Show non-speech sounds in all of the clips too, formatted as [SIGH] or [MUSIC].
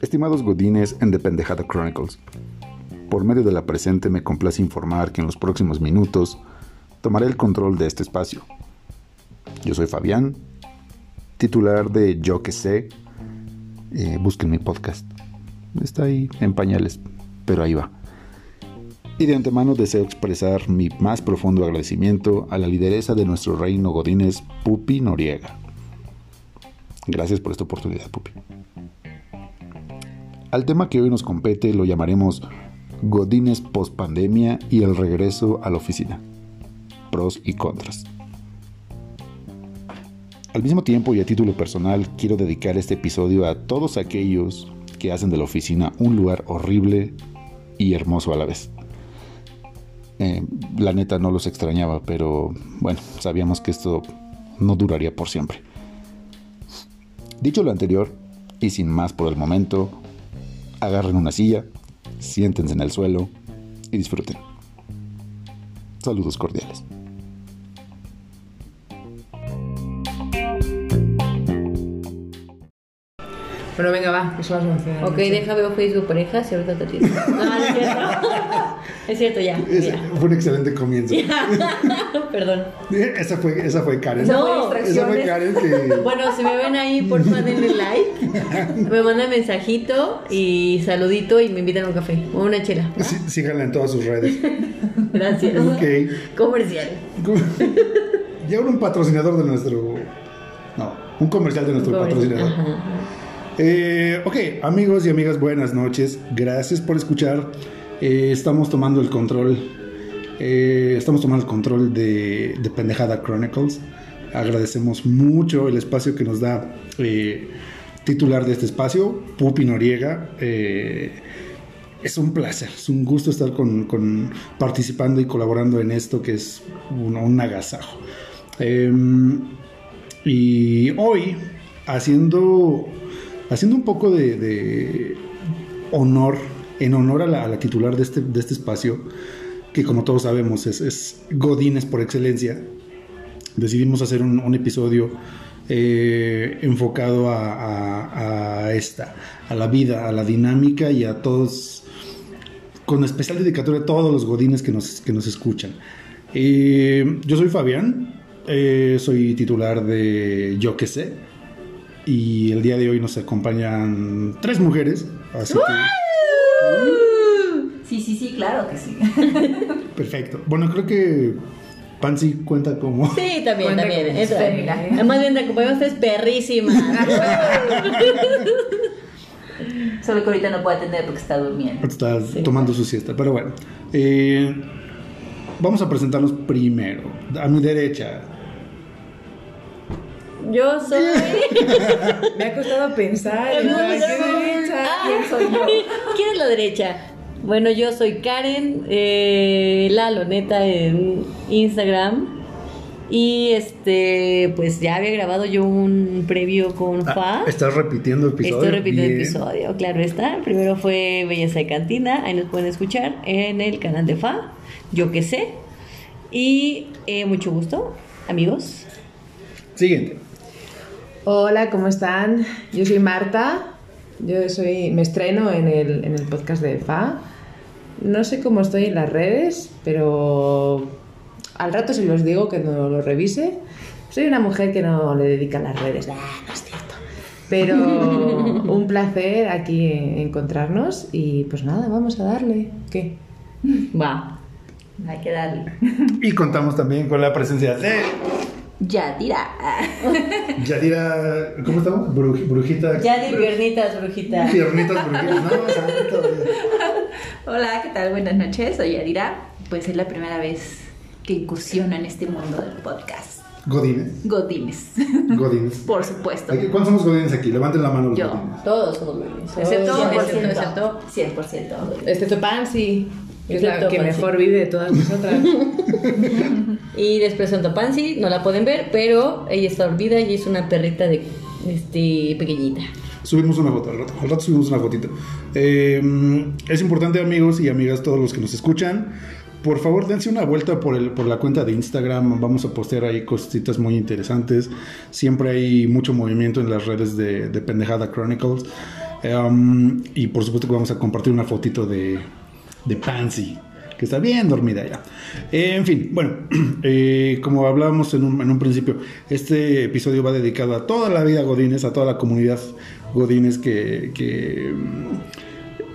Estimados godines en The Pendejada Chronicles, por medio de la presente me complace informar que en los próximos minutos tomaré el control de este espacio. Yo soy Fabián, titular de Yo que sé. Eh, busquen mi podcast. Está ahí en pañales, pero ahí va. Y de antemano deseo expresar mi más profundo agradecimiento a la lideresa de nuestro reino Godínez, Pupi Noriega. Gracias por esta oportunidad, Pupi. Al tema que hoy nos compete lo llamaremos Godines post pandemia y el regreso a la oficina. Pros y contras. Al mismo tiempo y a título personal quiero dedicar este episodio a todos aquellos que hacen de la oficina un lugar horrible y hermoso a la vez. Eh, la neta no los extrañaba, pero bueno, sabíamos que esto no duraría por siempre. Dicho lo anterior, y sin más por el momento, agarren una silla, siéntense en el suelo y disfruten. Saludos cordiales. Bueno, venga, va, que son las 11. de la Ok, noche. deja veo Facebook parejas y ahorita te atiendo. No, [LAUGHS] no es cierto. [LAUGHS] es cierto, ya. ya. fue un excelente comienzo. [LAUGHS] Perdón. Esa fue, esa fue Karen. No, esa fue Karen que... Bueno, si me ven ahí, porfa, denle like. Me mandan mensajito y saludito y me invitan a un café o una chela. síganla en todas sus redes. Gracias. Ok. Comercial. Ya un patrocinador de nuestro... No, un comercial de nuestro patrocinador. Ajá, ajá. Eh, ok, amigos y amigas, buenas noches. Gracias por escuchar. Eh, estamos tomando el control. eh, estamos tomando el control de, de Pendejada Chronicles. Agradecemos mucho el espacio que nos da titular de este espacio, Pupi Noriega. Es un placer, es un gusto estar con, con- participando y colaborando en esto que es un, un agasajo. Em, y hoy, haciendo, haciendo un poco de, honor, en honor a la, titular de este, de este espacio, que como todos sabemos es, es Godines por excelencia, decidimos hacer un, episodio eh, enfocado a esta, a la vida, a la dinámica y a todos, con especial dedicatoria a todos los godines que nos, que nos escuchan. Eh, yo soy Fabián, eh, soy titular de Yo que sé, y el día de hoy nos acompañan tres mujeres, así que... Sí, sí, sí, claro que sí. [LAUGHS] Perfecto. Bueno, creo que Pansy cuenta como... Sí, también, Cuenta también. como Eso. fémina. Además, bien, acompañamos, es perrísima. [LAUGHS] Solo que ahorita no puede atender porque está durmiendo. Está tomando su siesta, pero bueno. Eh, vamos a presentarnos primero. A mi derecha. Yo soy. [LAUGHS] Me ha costado pensar. en No, la no, que no. derecha. Ah, ¿Quién soy yo? [LAUGHS] ¿Quién es la derecha? Bueno, yo soy Karen, eh, la loneta en Instagram. Y este, pues ya había grabado yo un previo con Fa. Ah, ¿Estás repitiendo episodio? Estoy repitiendo Bien. episodio, claro está. Primero fue Belleza de Cantina, ahí nos pueden escuchar en el canal de Fa, yo que sé. Y eh, mucho gusto, amigos. Siguiente. Hola, ¿cómo están? Yo soy Marta. Yo soy, me estreno en el, en el podcast de FA. No sé cómo estoy en las redes, pero al rato se los digo que no lo revise. Soy una mujer que no le dedica a las redes. Ah, no es cierto. Pero [LAUGHS] un placer aquí encontrarnos y pues nada, vamos a darle. ¿Qué? Va. Hay que darle. Y contamos también con la presencia de Ya, tira. [LAUGHS] Yadira. ¿Cómo estamos? Bruj- brujita. Ya di piernitas, brujita. Piernitas brujitas. No, santo. Hola, ¿qué tal? Buenas noches, soy Adira. Pues es la primera vez que incursiono en este mundo del podcast. Godines. Godines, Godines. [LAUGHS] por supuesto. ¿Cuántos somos godines aquí? Levanten la mano los Yo. godines. Todos somos buenos. Excepto, Excepto, 100%, excepto, 100%. Excepto Pansy, que es la que Pansy. mejor vive de todas nosotras. [LAUGHS] Y les presento a Pansy, no la pueden ver, pero ella está olvida y es una perrita de este pequeñita. Subimos una foto, al rato, al rato subimos una fotito. Eh, es importante, amigos y amigas, todos los que nos escuchan, por favor dense una vuelta por, el, por la cuenta de Instagram, vamos a postear ahí cositas muy interesantes, siempre hay mucho movimiento en las redes de, de Pendejada Chronicles, Um, y por supuesto que vamos a compartir una fotito de, de Pansy, que está bien dormida ya. En fin, bueno, [CLEARS THROAT] eh, como hablábamos en un, en un, principio, este episodio va dedicado a toda la vida Godines, a toda la comunidad Godines que, que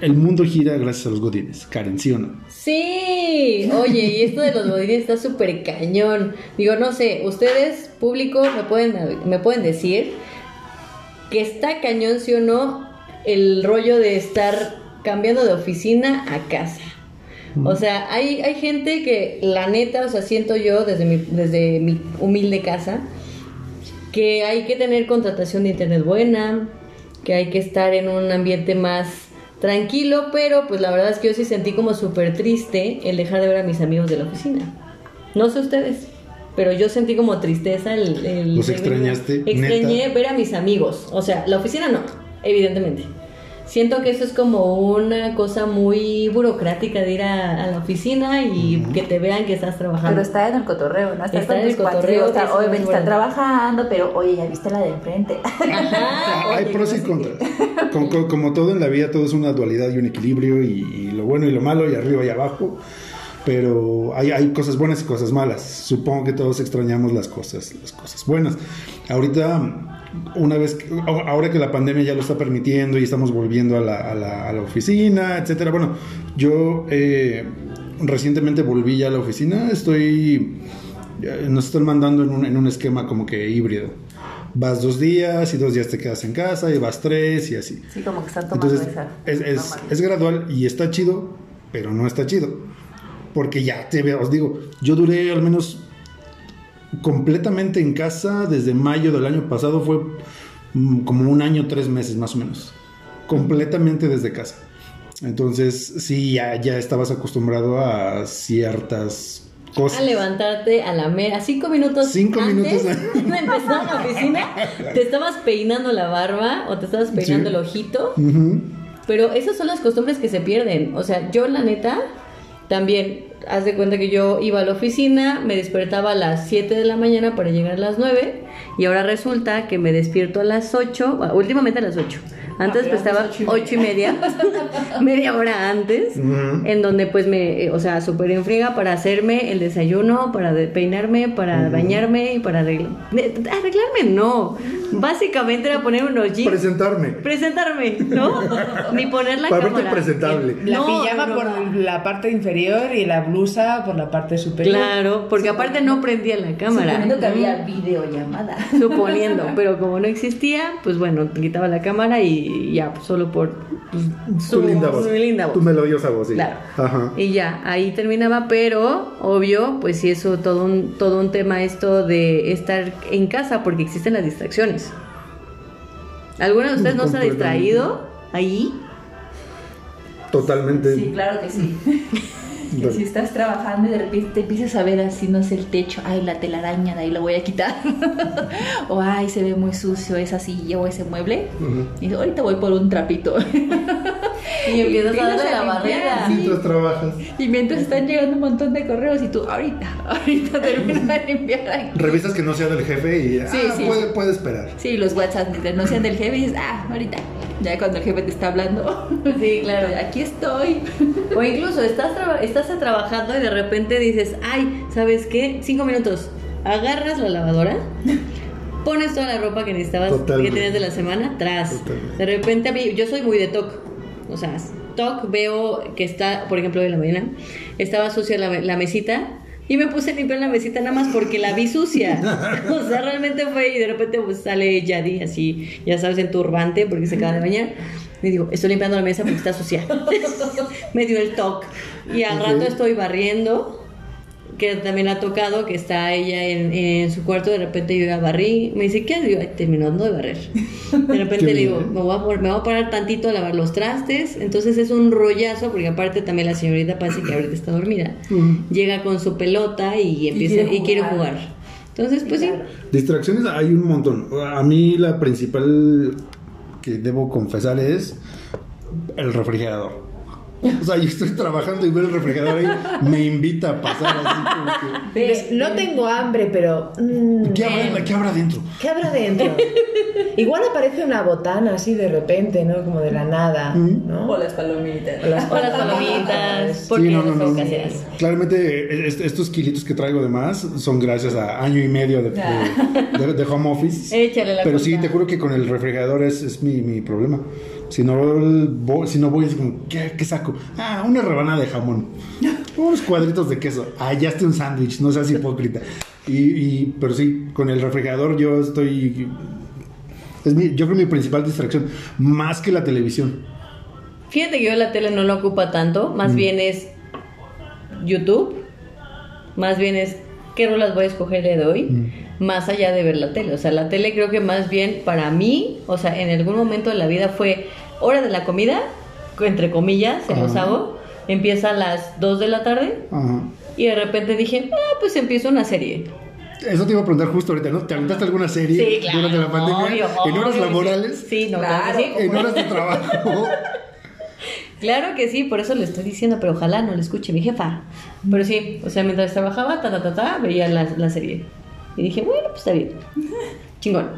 el mundo gira gracias a los Godines. Karen, ¿sí o no? Sí, oye, y esto de los Godines está súper cañón. Digo, no sé, ustedes, público, me pueden, me pueden decir que está cañón, sí o no, el rollo de estar cambiando de oficina a casa. O sea, hay, hay gente que, la neta, o sea, siento yo desde mi, desde mi humilde casa, que hay que tener contratación de internet buena, que hay que estar en un ambiente más tranquilo, pero pues la verdad es que yo sí sentí como súper triste el dejar de ver a mis amigos de la oficina. No sé ustedes, pero yo sentí como tristeza el... el ¿Los extrañaste? Extrañé ¿neta? ver a mis amigos, o sea, la oficina no, evidentemente. Siento que eso es como una cosa muy burocrática de ir a, a la oficina y uh -huh. que te vean que estás trabajando. Pero está en el cotorreo, ¿no? Está, está en el cotorreo. Está, obviamente está trabajando, pero oye, ya viste la de enfrente. Ajá, [LAUGHS] Hay oye, pros y contras. Como, como, como, todo en la vida, todo es una dualidad y un equilibrio, y, y, lo bueno y lo malo, y arriba y abajo. Pero hay, hay cosas buenas y cosas malas. Supongo que todos extrañamos las cosas, las cosas buenas. Ahorita una vez, que, ahora que la pandemia ya lo está permitiendo y estamos volviendo a la, a la, a la oficina, etcétera. Bueno, yo eh, recientemente volví ya a la oficina, estoy, nos están mandando en un, en un esquema como que híbrido. Vas dos días y dos días te quedas en casa y vas tres y así. Sí, como que están tomando Entonces, esa. Es, es, es gradual y está chido, pero no está chido. Porque ya te veo, os digo, yo duré al menos completamente en casa desde mayo del año pasado, fue como un año, tres meses más o menos. Completamente desde casa. Entonces, sí, ya, ya estabas acostumbrado a ciertas cosas. A levantarte a la mera, cinco minutos Cinco antes minutos [LAUGHS] de empezar la oficina, te estabas peinando la barba o te estabas peinando Sí. el ojito. Uh -huh. Pero esas son las costumbres que se pierden. O sea, yo la neta, también, haz de cuenta que yo iba a la oficina, me despertaba a las 7 de la mañana para llegar a las 9 y ahora resulta que me despierto a las 8, bueno, últimamente a las 8. Antes pues estaba ocho y media, [LAUGHS] media hora antes, en donde pues me, o sea, súper en friega para hacerme el desayuno, para de- peinarme, para bañarme y para arreglar- de- arreglarme. No, básicamente era poner unos jeans Presentarme. presentarme, ¿no? [LAUGHS] Ni poner la Para verte cámara. presentable. La No, pijama no, por no. la parte inferior y la blusa por la parte superior. Claro, porque aparte no prendía la cámara. Suponiendo que había videollamada. Suponiendo, pero como no existía, pues bueno, quitaba la cámara y ya, pues, solo por pues, Tu linda voz. su linda voz. Tu melodiosa voz, sí. Claro. Ajá. Y ya, ahí terminaba, pero obvio, pues sí, eso todo un, todo un tema esto de estar en casa porque existen las distracciones. ¿Alguno de ustedes no se ha distraído ahí? Totalmente. Sí, claro que sí. [LAUGHS] Que si estás trabajando y de repente te empiezas a ver así, no sé, el techo, ay, la telaraña, de ahí lo voy a quitar. [LAUGHS] o ay, se ve muy sucio esa silla o ese mueble. Ujú. Y digo, ahorita voy por un trapito. [LAUGHS] Y empiezas a darle la barrera. sí. Mientras trabajas. y mientras están llegando un montón de correos y tú, ahorita, [LAUGHS] ahorita termina de limpiar ahí. Revisas que no sea del jefe y Sí, ah, sí. Puede, puede esperar. Sí, los WhatsApp que no sean del jefe y dices, ah, ahorita. Ya cuando el jefe te está hablando, Sí, claro. aquí estoy. O incluso estás, traba- estás trabajando y de repente dices, ay, ¿sabes qué? Cinco minutos. Agarras la lavadora, pones toda la ropa que necesitabas, Totalmente. que tenías de la semana, atrás. Totalmente. De repente a mí, yo soy muy de TOC. O sea, TOC veo que está, por ejemplo, en la mañana, estaba sucia la, la mesita. Y me puse a limpiar la mesita nada más porque la vi sucia. [LAUGHS] O sea, realmente fue y de repente pues, sale Yadi así, ya sabes, en turbante porque se acaba de bañar. Y digo, estoy limpiando la mesa porque está sucia. [LAUGHS] me dio el toque. Y al Ok. rato estoy barriendo, que también ha tocado, que está ella en, en su cuarto, de repente yo ya barrí. Me dice, ¿qué? Digo, "Ay, terminando de barrer. De [LAUGHS] repente le digo, me voy, a, me voy a parar tantito a lavar los trastes. Entonces es un rollazo, porque aparte también la señorita parece que ahorita está dormida. Ujú. Llega con su pelota y empieza quiere y quiere jugar. jugar. Entonces, pues sí. Distracciones hay un montón. A mí la principal que debo confesar es el refrigerador. O sea, yo estoy trabajando y veo el refrigerador ahí, me invita a pasar así como que... No tengo hambre, pero. mm, ¿Qué habrá, ¿Qué habrá dentro? ¿Qué habrá dentro? [LAUGHS] Igual aparece una botana así de repente, ¿no? Como de la nada, Mm. ¿no? O las palomitas. O las palomitas, porque Sí, no, no, no. Claramente est- estos kilitos que traigo de más son gracias a año y medio de, de- de- de home office. [LAUGHS] Échale la Pero sí, te juro que con el refrigerador es, es mi, mi problema. Si no, voy, si no voy, es como, ¿qué, qué saco? Ah, una rebanada de jamón. [LAUGHS] Unos cuadritos de queso. Ah, ya esté un sándwich, no seas hipócrita. Y, y- pero sí, con el refrigerador yo estoy... Es mi, yo creo mi principal distracción, más que la televisión. Fíjate que yo la tele no la ocupa tanto, más bien es YouTube, más bien es qué rolas voy a escoger el día de hoy, más allá de ver la tele. O sea, la tele creo que más bien para mí, o sea, en algún momento de la vida fue hora de la comida, entre comillas, se los hago, empieza a las 2 de la tarde Ajá. y de repente dije, ah, pues empiezo una serie. Eso te iba a preguntar justo ahorita, ¿no? ¿Te aventaste alguna serie Sí, claro. durante la pandemia? obvio, ¿En horas obvio, laborales? Sí, no, claro, Claro. que sí. ¿En horas de trabajo? [LAUGHS] Claro que sí, por eso le estoy diciendo, pero ojalá no le escuche mi jefa. Pero sí, o sea, mientras trabajaba, ta, ta, ta, ta, veía la, la serie. Y dije, bueno, pues está bien. [LAUGHS] Chingón.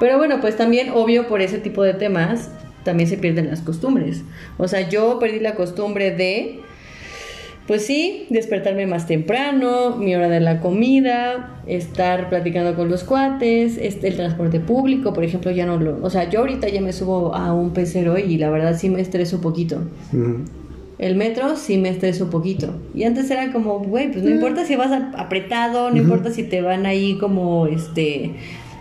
Pero bueno, pues también, obvio, por ese tipo de temas, también se pierden las costumbres. O sea, yo perdí la costumbre de, pues sí, despertarme más temprano, mi hora de la comida, estar platicando con los cuates, este, el transporte público, por ejemplo, ya no lo... O sea, yo ahorita ya me subo a un pecero y la verdad sí me estreso un poquito. El metro sí me estreso un poquito. Y antes era como, güey, pues no importa si vas a- apretado, no importa si te van ahí como, este,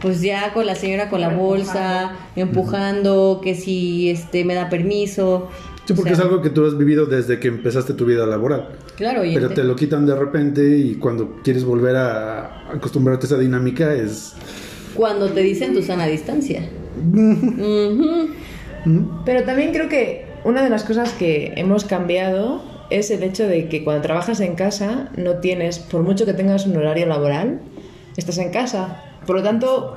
pues ya con la señora con la bolsa, empujando, que si, este, me da permiso. Sí, porque O sea, es algo que tú has vivido desde que empezaste tu vida laboral. Claro, y Pero te lo quitan de repente y cuando quieres volver a acostumbrarte a esa dinámica es... cuando te dicen tu sana distancia. Ujú. Pero también creo que una de las cosas que hemos cambiado es el hecho de que cuando trabajas en casa no tienes, por mucho que tengas un horario laboral, estás en casa. Por lo tanto,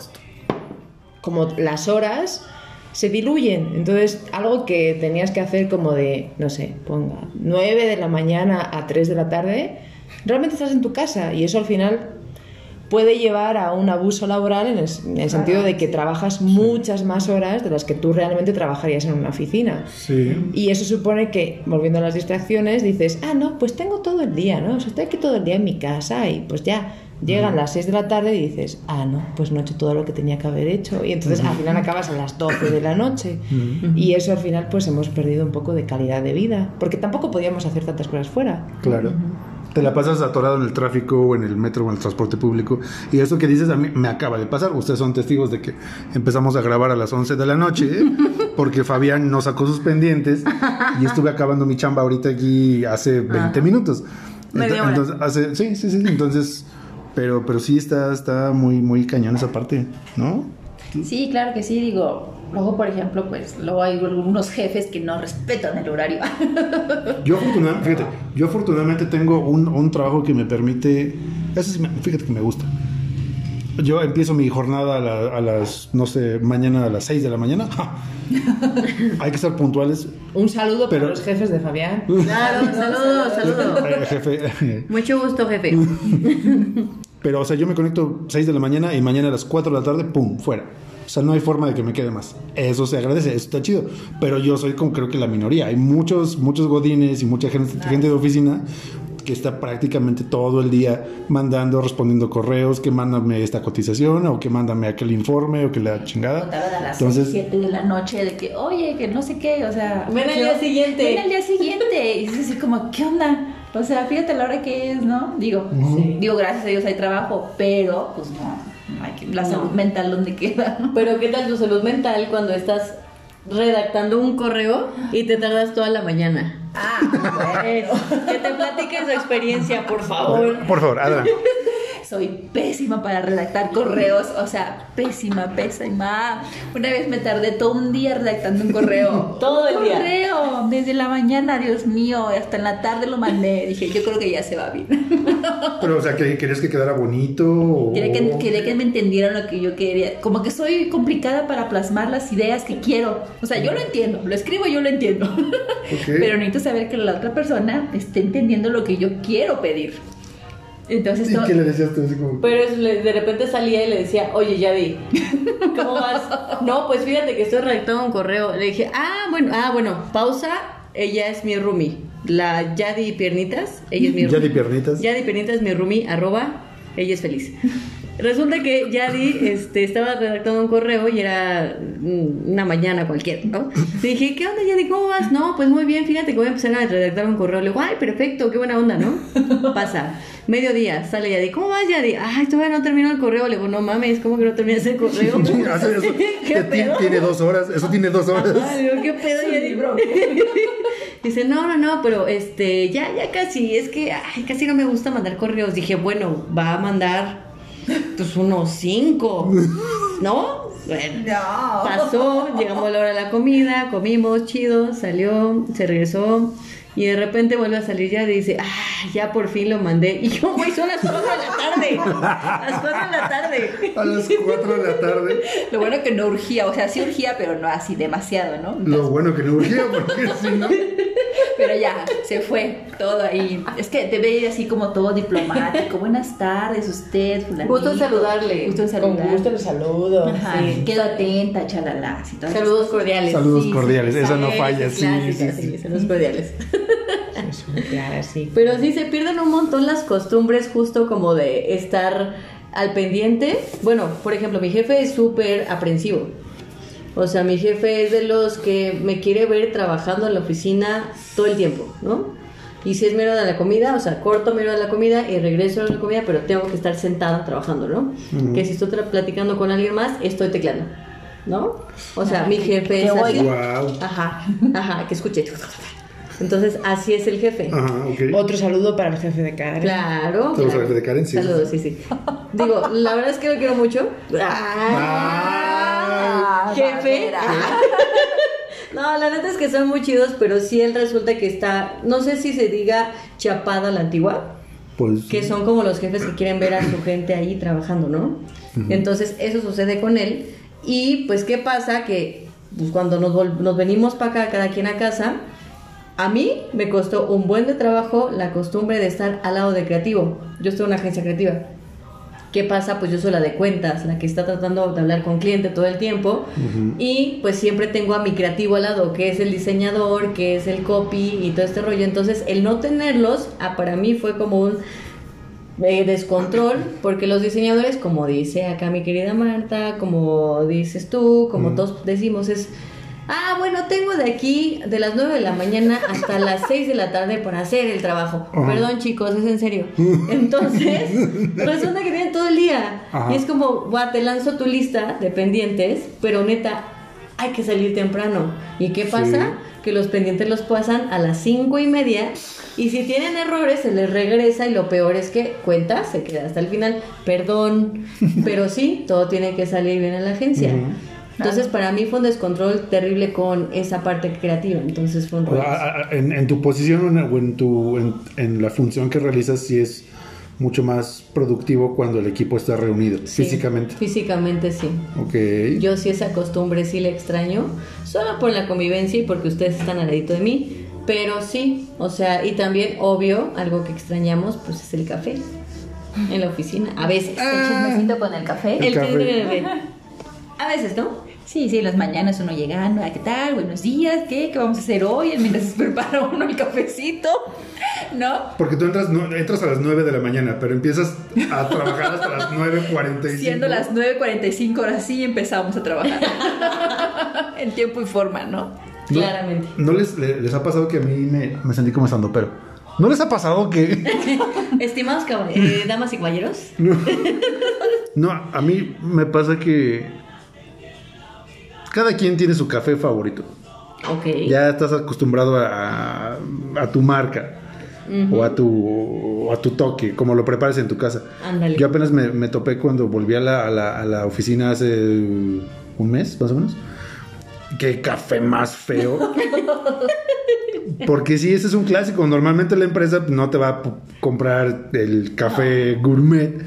como las horas se diluyen. Entonces, algo que tenías que hacer como de, no sé, ponga 9 de la mañana a 3 de la tarde, realmente estás en tu casa y eso al final puede llevar a un abuso laboral en el, en el sentido de que trabajas muchas más horas de las que tú realmente trabajarías en una oficina. Sí. Y eso supone que, volviendo a las distracciones, dices, ah, no, pues tengo todo el día, ¿no? O sea, estoy aquí todo el día en mi casa y pues ya llegan las 6 de la tarde y dices, ah, no, pues no he hecho todo lo que tenía que haber hecho. Y entonces al final acabas a las 12 de la noche. Y eso al final pues hemos perdido un poco de calidad de vida, porque tampoco podíamos hacer tantas cosas fuera. Claro. Te la pasas atorado en el tráfico o en el metro o en el transporte público. Y eso que dices a mí me acaba de pasar. Ustedes son testigos de que empezamos a grabar a las 11 de la noche [LAUGHS] porque Fabián no sacó sus pendientes y estuve acabando mi chamba ahorita aquí hace 20 minutos. Entonces, hace, sí, sí, sí. Entonces, pero, pero sí está, está muy, muy cañón esa parte, ¿no? Sí, claro que sí, digo. Luego, por ejemplo, pues luego hay algunos jefes que no respetan el horario. [LAUGHS] Yo afortunadamente, fíjate, yo afortunadamente tengo un, un trabajo que me permite, eso sí fíjate que me gusta. Yo empiezo mi jornada a, la- a las, no sé, mañana a las 6 de la mañana. [LAUGHS] Hay que estar puntuales. Un saludo Pero- para los jefes de Fabián. Claro, saludos, saludos. Eh, jefe, Mucho gusto, jefe. [LAUGHS] pero o sea, yo me conecto 6 de la mañana y mañana a las 4 de la tarde, pum, fuera. O sea, no hay forma de que me quede más. Eso se agradece, eso está chido. Pero yo soy como creo que la minoría. Hay muchos, muchos godines y mucha gente, gente de oficina que está prácticamente todo el día mandando, respondiendo correos, que mándame esta cotización o que mándame aquel informe o que la chingada. A las Entonces, 7 de la noche de que, oye, que no sé qué, o sea. Ven al día siguiente. Ven al día siguiente. Y es así como, ¿qué onda? O sea, fíjate la hora que es, ¿no? Digo, digo, gracias a Dios hay trabajo, pero pues no, no hay que, la No. salud mental donde queda, ¿no? [LAUGHS] Pero ¿qué tal tu salud mental cuando estás redactando un correo y te tardas toda la mañana? Ah, Es- [LAUGHS] que te platiquen su experiencia, por favor. por favor, adelante. [LAUGHS] soy pésima para redactar correos, o sea, pésima, pésima. Una vez me tardé todo un día redactando un correo. [LAUGHS] Todo el día. correo, desde la mañana, Dios mío, hasta en la tarde lo mandé. Dije, yo creo que ya se va bien. [LAUGHS] Pero, o sea, ¿que- ¿querías que quedara bonito? o- Quería que, quería que me entendieran lo que yo quería. Como que soy complicada para plasmar las ideas que quiero. O sea, yo lo entiendo, lo escribo, yo lo entiendo. [LAUGHS] Pero necesito saber que la otra persona esté entendiendo lo que yo quiero pedir. Entonces, ¿Y no- qué le decías tú? Así como, Pero de repente salía y le decía, oye, Yadi, [LAUGHS] ¿cómo vas? No, pues fíjate que estoy redactando un correo. Le dije, ah, bueno, ah, bueno, pausa, ella es mi roomie. La Yadi Piernitas, ella es mi Yadi. Piernitas. Yadi Piernitas es mi roomie, arroba, ella es feliz. Resulta que Yadi este, estaba redactando un correo y era una mañana cualquiera, ¿no? Le dije, ¿qué onda, Yadi? ¿Cómo vas? No, pues muy bien, fíjate que voy a empezar a redactar un correo. Le digo, ay, perfecto, qué buena onda, ¿no? Pasa. Mediodía, sale Yadi, ¿cómo vas, Yadi? Ay, todavía no termino el correo. Le digo, no mames, ¿cómo que no terminas el correo? [LAUGHS] Eso, ¿Qué pedo? tiene dos horas, eso tiene dos horas. Ay, digo, ¿qué pedo, Yadi? [LAUGHS] Dice, no, no, no, pero este, ya, ya casi, es que ay, casi no me gusta mandar correos. Dije, bueno, va a mandar pues unos cinco, [LAUGHS] ¿no? Bueno, No. pasó, llegamos a la hora de la comida, comimos, chido, salió, se regresó. Y de repente vuelve a salir ya y dice, ah, ya por fin lo mandé. Y yo, güey, son las 4 de la tarde. Las 4 de la tarde. [LAUGHS] A las 4 de la tarde. Lo bueno que no urgía, o sea, sí urgía, pero no así demasiado, ¿no? Lo bueno que no urgía, porque si no. Pero ya, se fue todo ahí. Es que te ve así como todo diplomático. Buenas tardes, usted, fulanito. Gusto en saludarle. Gusto en Con saludar. gusto le saludo. Ajá, Sí. quedo atenta, chalala. Saludos cordiales. Saludos Sí, sí, cordiales, esa no falla, clásica, sí, sí. saludos cordiales. Claro, sí. Pero sí se pierden un montón las costumbres justo como de estar al pendiente. Bueno, por ejemplo, mi jefe es súper aprensivo. O sea, mi jefe es de los que me quiere ver trabajando en la oficina todo el tiempo, ¿no? Y si es mero de la comida, o sea, corto mero de la comida y regreso a la comida, pero tengo que estar sentada trabajando, ¿no? Que si estoy platicando con alguien más, estoy teclando, ¿no? O sea, mi jefe es así. Wow. Ajá, ajá, que escuche. Entonces, así es el jefe. Ajá, ok. Otro saludo para el jefe de Karen. Claro. Saludos al jefe de Karen, sí. Saludos, sí, sí. Digo, la verdad es que lo quiero mucho. Ah. jefe. [LAUGHS] No, la neta es que son muy chidos, pero sí él resulta que está, no sé si se diga chapada a la antigua, Pues. que son como los jefes que quieren ver a su gente ahí trabajando, ¿no? Entonces eso sucede con él. Y pues, ¿qué pasa? Que pues, cuando nos, nos venimos para acá, cada quien a casa, a mí me costó un buen de trabajo la costumbre de estar al lado de creativo. Yo estoy en una agencia creativa. ¿Qué pasa? Pues yo soy la de cuentas, la que está tratando de hablar con cliente todo el tiempo. Y pues siempre tengo a mi creativo al lado, que es el diseñador, que es el copy y todo este rollo. Entonces, el no tenerlos, ah, para mí fue como un eh, descontrol, porque los diseñadores, como dice acá mi querida Marta, como dices tú, como todos decimos, es, ah, bueno, tengo de aquí de las 9 de la mañana hasta las [LAUGHS] 6 de la tarde para hacer el trabajo. Ajá. Perdón chicos, es en serio. [LAUGHS] Entonces, [LAUGHS] resulta que tienen todo el día. Ajá. Y es como, "Buah, te lanzo tu lista de pendientes, pero neta, hay que salir temprano. ¿Y qué pasa? Que los pendientes los pasan a las cinco y media y si tienen errores se les regresa y lo peor es que cuenta, se queda hasta el final. Perdón, pero sí, todo tiene que salir bien en la agencia. Entonces para mí fue un descontrol terrible con esa parte creativa. Entonces fue un O rollo. sea, a- a- en, en tu posición o en, tu, en, en la función que realizas, sí es mucho más productivo cuando el equipo está reunido Sí, físicamente. Físicamente sí. Ok. Yo sí esa costumbre sí la extraño, solo por la convivencia y porque ustedes están al ladito de mí, pero sí, o sea, y también obvio, algo que extrañamos pues es el café en la oficina, a veces. El chismecito con el café. El El café. café. [LAUGHS] A veces, ¿no? Sí, sí, las mañanas uno llegando, "Ah, ¿qué tal? Buenos días, ¿qué? ¿Qué vamos a hacer hoy? [LAUGHS] Mientras se prepara uno el cafecito, ¿no? Porque tú entras, no, entras a las 9 de la mañana, pero empiezas a trabajar hasta las [LAUGHS] 9.45. Siendo las 9.45 horas sí empezamos a trabajar. [LAUGHS] en tiempo y forma, ¿no? ¿No- Claramente. ¿No les, le- les ha pasado que a mí me, me sentí como estando pero? ¿No les ha pasado que.? Estimados eh, damas y caballeros, No. No, a mí me pasa que. Cada quien tiene su café favorito. ok. Ya estás acostumbrado a, a tu marca. o a tu o a tu toque, como lo prepares en tu casa. Ándale. Yo apenas me, me topé cuando volví a la, a, la, a la oficina hace un mes, más o menos. Qué café más feo. [LAUGHS] Porque sí, ese es un clásico. Normalmente la empresa no te va a comprar el café gourmet.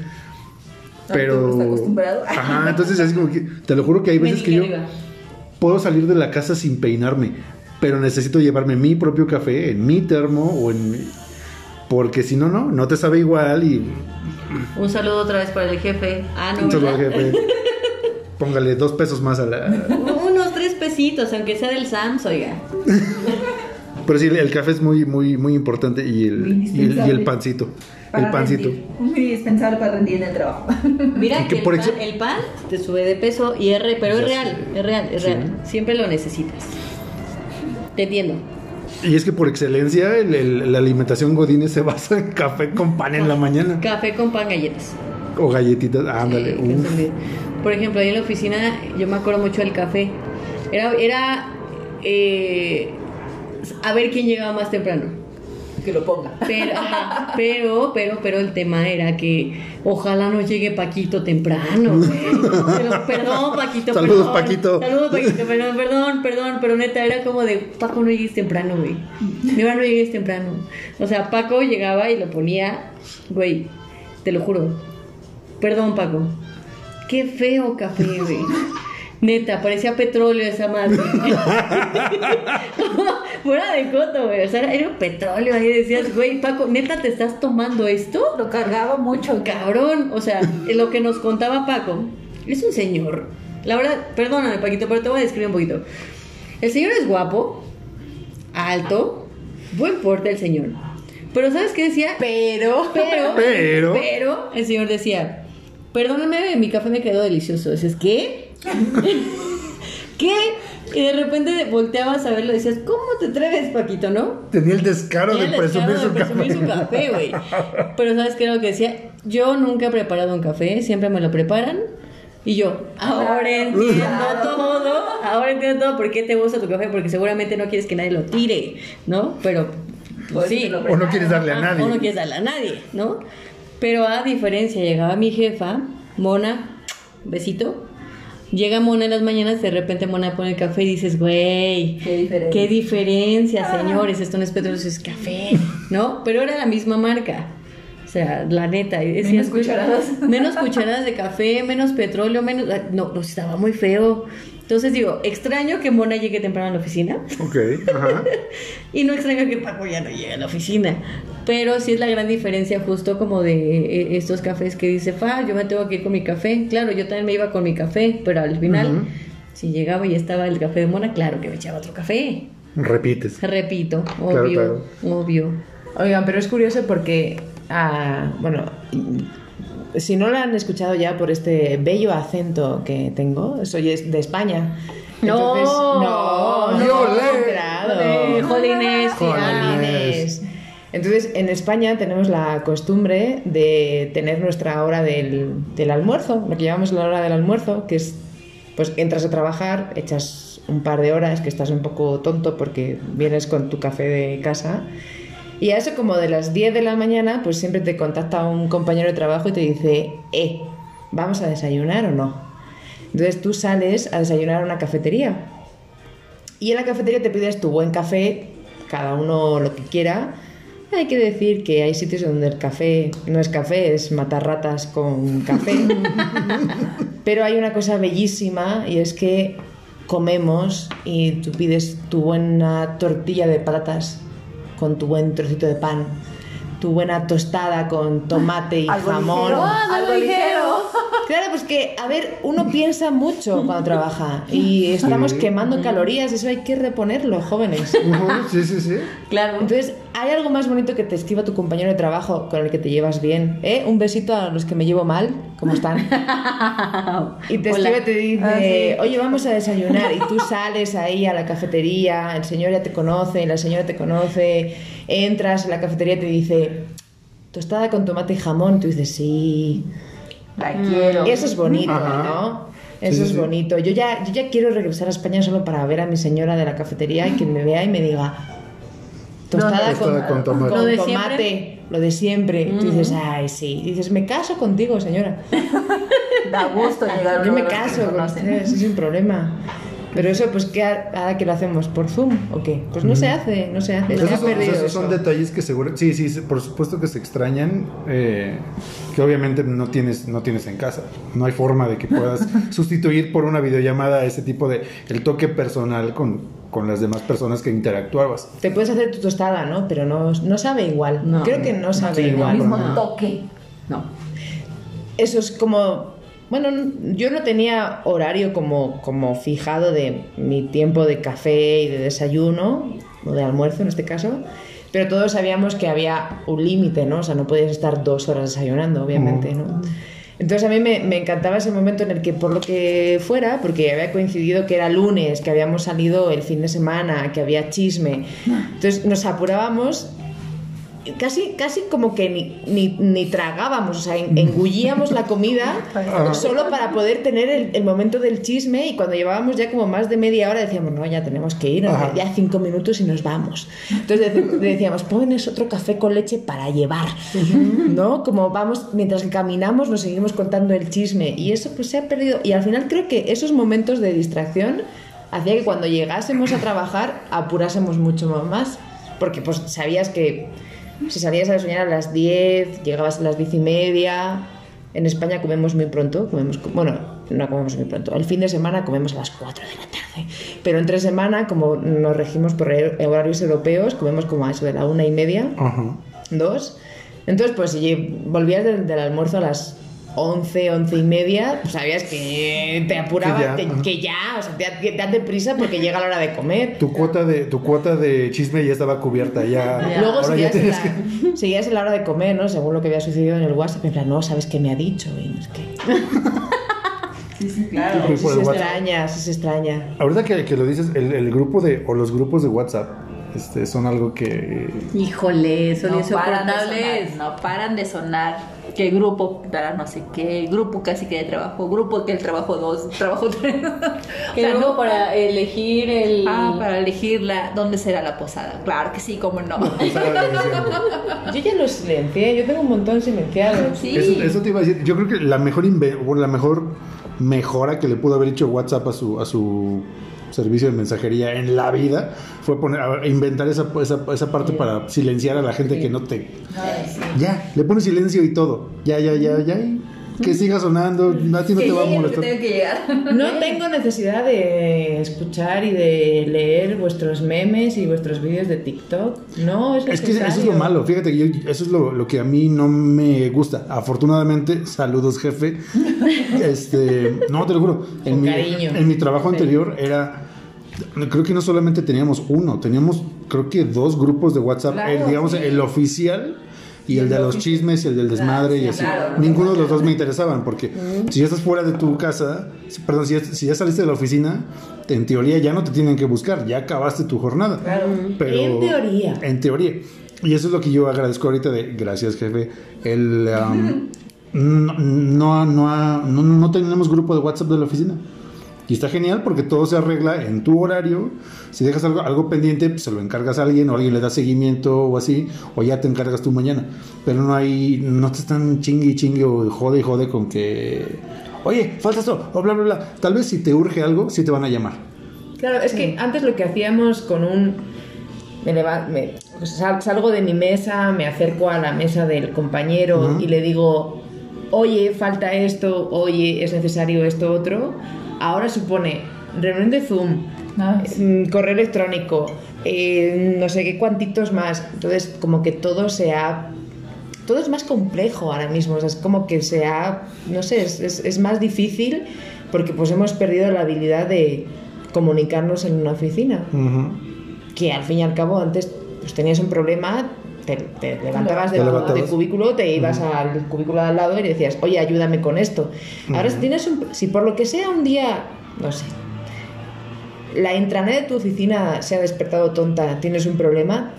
Pero. No está acostumbrado. Ajá, entonces así como que. Te lo juro que hay veces que yo arriba. Puedo salir de la casa sin peinarme. Pero necesito llevarme mi propio café en mi termo o en mi- Porque si no, no, no te sabe igual y Un saludo otra vez para el jefe. Ah, no, un saludo al ¿verdad? jefe. [LAUGHS] Póngale dos pesos más a la. Unos tres pesitos, aunque sea del Sams, oiga. [LAUGHS] Pero sí, el café es muy, muy, muy importante y el, y el, y el Indispensable. pancito. Para el pancito. rendir. Muy indispensable para rendir en el trabajo. [LAUGHS] Mira que el por pan, el pan te sube de peso y es re- pero es real, es real, es Sí. real. Siempre lo necesitas. Te entiendo. Y es que por excelencia el- el- la alimentación godines se basa en café con pan en la mañana. Café con pan, galletas. O galletitas, ándale. Sí. Por ejemplo, ahí en la oficina yo me acuerdo mucho del café. Era, era eh, a ver quién llegaba más temprano. Que lo ponga. Pero, ajá, [LAUGHS] pero, pero, pero el tema era que ojalá no llegue Paquito temprano. Pero, Perdón, Paquito. Saludos, perdón. Paquito. Saludos, Paquito. Perdón, perdón, perdón. Pero neta, era como de Paco, no llegues temprano, güey. De verdad, no llegues temprano. O sea, Paco llegaba y lo ponía, güey, te lo juro. Perdón, Paco. Qué feo café, güey. Neta, parecía petróleo esa madre. [LAUGHS] Fuera de coto, güey. O sea, era, petróleo. Ahí decías, güey, Paco, neta, ¿te estás tomando esto? Lo cargaba mucho. Cabrón. O sea, lo que nos contaba Paco es un señor. La verdad, perdóname, Paquito, pero te voy a describir un poquito. El señor es guapo, alto, buen porte el señor. Pero ¿sabes qué decía? Pero. Pero, Pero. pero, el señor decía, perdóname, mi café me quedó delicioso. Dices, ¿qué? [LAUGHS] ¿Qué? Y de repente volteabas a verlo y decías, ¿cómo te atreves, Paquito, no? Tenía el descaro Tenía de descaro presumir su de presumir café. su café, güey. Pero ¿sabes qué era lo que decía? Yo nunca he preparado un café, siempre me lo preparan. Y yo, ahora entiendo todo, ahora entiendo todo por qué te gusta tu café, porque seguramente no quieres que nadie lo tire, ¿no? Pero, pues sí. O no quieres darle a nadie. O no quieres darle a nadie, ¿no? Pero a diferencia, llegaba mi jefa, Mona, besito. Llega Mona en las mañanas, de repente Mona pone el café y dices, güey, Qué diferencia. qué diferencia, señores, esto no es petróleo, es café, ¿no? Pero era la misma marca. O sea, la neta. decías, Menos cucharadas. Menos cucharadas de café, menos petróleo, menos... ah, No, no, estaba muy feo. Entonces digo, extraño que Mona llegue temprano a la oficina. Ok, ajá. [LAUGHS] Y no extraño que Paco ya no llegue a la oficina. Pero sí es la gran diferencia justo como de eh, estos cafés que dice, Fa, yo me tengo que ir con mi café. Claro, yo también me iba con mi café, pero al final, si llegaba y estaba el café de Mona, claro que me echaba otro café. Repites. Repito, Claro, obvio, claro. obvio. Oigan, pero es curioso porque, ah, bueno, si no lo han escuchado ya por este bello acento que tengo, soy de España. No, Entonces, no, no, claro. Eh, jolines, Jolines. Entonces, en España tenemos la costumbre de tener nuestra hora del, del almuerzo, lo que llamamos la hora del almuerzo, que es, pues entras a trabajar, echas un par de horas, que estás un poco tonto porque vienes con tu café de casa, y a eso como de las 10 de la mañana, pues siempre te contacta un compañero de trabajo y te dice, eh, ¿vamos a desayunar o no? Entonces tú sales a desayunar a una cafetería. Y en la cafetería te pides tu buen café, cada uno lo que quiera. Hay que decir que hay sitios donde el café no es café, es matar ratas con café. [LAUGHS] Pero hay una cosa bellísima y es que comemos y tú pides tu buena tortilla de patatas con tu buen trocito de pan, tu buena tostada con tomate y Algo jamón. ligero, algo ligero. [LAUGHS] Claro, pues que, a ver, uno piensa mucho cuando trabaja y estamos Sí. quemando calorías, eso hay que reponerlo, jóvenes. [LAUGHS] Sí, sí, sí. Claro. Entonces, ¿hay algo más bonito que te escriba tu compañero de trabajo con el que te llevas bien? ¿Eh? Un besito a los que me llevo mal, ¿cómo están? [LAUGHS] Y te escribe, te dice, Ah, oye, vamos a desayunar. Y tú sales ahí a la cafetería, el señor ya te conoce, la señora te conoce, entras a la cafetería y te dice, tostada con tomate y jamón. Tú dices, sí. La quiero. Eso es bonito, Ajá. ¿no? Eso Sí, es sí. bonito. Yo ya, yo ya quiero regresar a España solo para ver a mi señora de la cafetería y que me vea y me diga, Tostada Tostada con tomate. ¿Lo de tomate, lo de siempre. Y Tú dices, ay, sí. Y dices, me caso contigo, señora. [LAUGHS] Da gusto llegar a Yo me caso con ustedes, sin problema. Pero eso, pues, ¿qué ahora que lo hacemos? ¿Por Zoom o qué? Pues no se hace, no se hace. Se ha Esos son, perdido esos son eso. detalles que seguro, sí, sí, por supuesto que se extrañan, eh, que obviamente no tienes, no tienes en casa. No hay forma de que puedas [LAUGHS] sustituir por una videollamada ese tipo de el toque personal con, con las demás personas que interactuabas. Te puedes hacer tu tostada, ¿no? Pero no, no sabe igual. No. Creo que no sabe Sí, no, igual. El mismo toque. No. Eso es como... Bueno, yo no tenía horario como, como fijado de mi tiempo de café y de desayuno, o de almuerzo en este caso, pero todos sabíamos que había un límite, ¿no? O sea, no podías estar dos horas desayunando, obviamente, ¿no? Entonces a mí me, me encantaba ese momento en el que por lo que fuera, porque había coincidido que era lunes, que habíamos salido el fin de semana, que había chisme, entonces nos apurábamos casi, casi como que ni, ni, ni tragábamos, o sea, en- engullíamos la comida [LAUGHS] solo para poder tener el, el momento del chisme y cuando llevábamos ya como más de media hora decíamos, no, ya tenemos que ir, Ajá. ya cinco minutos y nos vamos. Entonces dec- [LAUGHS] decíamos, pones otro café con leche para llevar, ¿no? Como vamos, mientras que caminamos nos seguimos contando el chisme y eso pues se ha perdido y al final creo que esos momentos de distracción hacía que cuando llegásemos a trabajar apurásemos mucho más porque pues sabías que si salías a desayunar a las 10, llegabas a las 10 y media. En España comemos muy pronto, comemos, bueno, no comemos muy pronto. El fin de semana comemos a las 4 de la tarde. Pero entre semana, como nos regimos por horarios europeos, comemos como a eso de la una y media, Ajá. dos. Entonces, pues si volvías del, del almuerzo a las 11, 11 y media, pues sabías que te apuraba, Que ya, que, que ya, o sea, te- date prisa porque llega la hora de comer. Tu cuota de, tu cuota de chisme ya estaba cubierta, ya. Luego ahora ya seguías en, tienes la, que. seguías en la hora de comer, ¿no? Según lo que había sucedido en el WhatsApp. En plan, no, ¿sabes qué me ha dicho? Y no es que... [LAUGHS] Sí, sí, claro. Sí se extraña, sí se extraña. Ahorita que, que lo dices, el, el grupo de, o los grupos de WhatsApp, este, son algo que. Híjole, son No paran, de insoportables. sonar, no paran de sonar. Que grupo para no sé qué, grupo casi que de trabajo, grupo que el trabajo dos, trabajo [LAUGHS] tres. O Que sea, no para elegir el. Ah, para elegir la, dónde será la posada. Claro que sí, cómo no. [LAUGHS] Yo ya los silencié, yo tengo un montón silenciados. Sí. Eso, eso te iba a decir. Yo creo que la mejor la mejor mejora que le pudo haber hecho WhatsApp a su a su servicio de mensajería en la vida fue poner a inventar esa, esa, esa parte para silenciar a la gente que no te ya le pones silencio y todo ya ya ya ya y que siga sonando a ti no te va a molestar que llegar. No tengo necesidad de escuchar y de leer vuestros memes y vuestros vídeos de TikTok. No, es Es que eso es lo malo, fíjate que yo- eso es lo, lo que a mí no me gusta. Afortunadamente, saludos jefe. [LAUGHS] Este, no, te lo juro, en Con mi, cariño. en mi trabajo Sí. anterior era, creo que no solamente teníamos uno, teníamos creo que dos grupos de WhatsApp, Claro, el, digamos sí. el oficial y el de los chismes y el del desmadre y así. claro. Ninguno de los dos me interesaban porque si ya estás fuera de tu casa, perdón, si ya, si ya saliste de la oficina, en teoría ya no te tienen que buscar, ya acabaste tu jornada. Claro. Pero, En teoría. En teoría. Y eso es lo que yo agradezco ahorita de gracias, jefe. El, um, no, no, no, no, no tenemos grupo de WhatsApp de la oficina. Y está genial porque todo se arregla en tu horario. Si dejas algo, algo pendiente, pues se lo encargas a alguien o alguien le da seguimiento o así, o ya te encargas tú mañana. Pero no hay, no te están chingue y chingue o jode y jode con que, oye, falta esto, o bla, bla, bla. Tal vez si te urge algo, sí te van a llamar. Claro, es que antes lo que hacíamos con un... Me leva- me- pues sal- salgo de mi mesa, me acerco a la mesa del compañero Ujú. y le digo, oye, falta esto, oye, es necesario esto otro. Ahora supone reunión de Zoom, Ah, mm, correo electrónico, eh, no sé qué cuantitos más. Entonces, como que todo se ha... Todo es más complejo ahora mismo, o sea, es como que se ha... No sé, es, es- es más difícil porque pues hemos perdido la habilidad de comunicarnos en una oficina. Que al fin y al cabo antes pues, tenías un problema, te, te levantabas del del cubículo, te ibas al cubículo de al lado y decías, oye, ayúdame con esto. Ahora si tienes un, si por lo que sea un día, no sé, la intranet de tu oficina se ha despertado tonta, tienes un problema,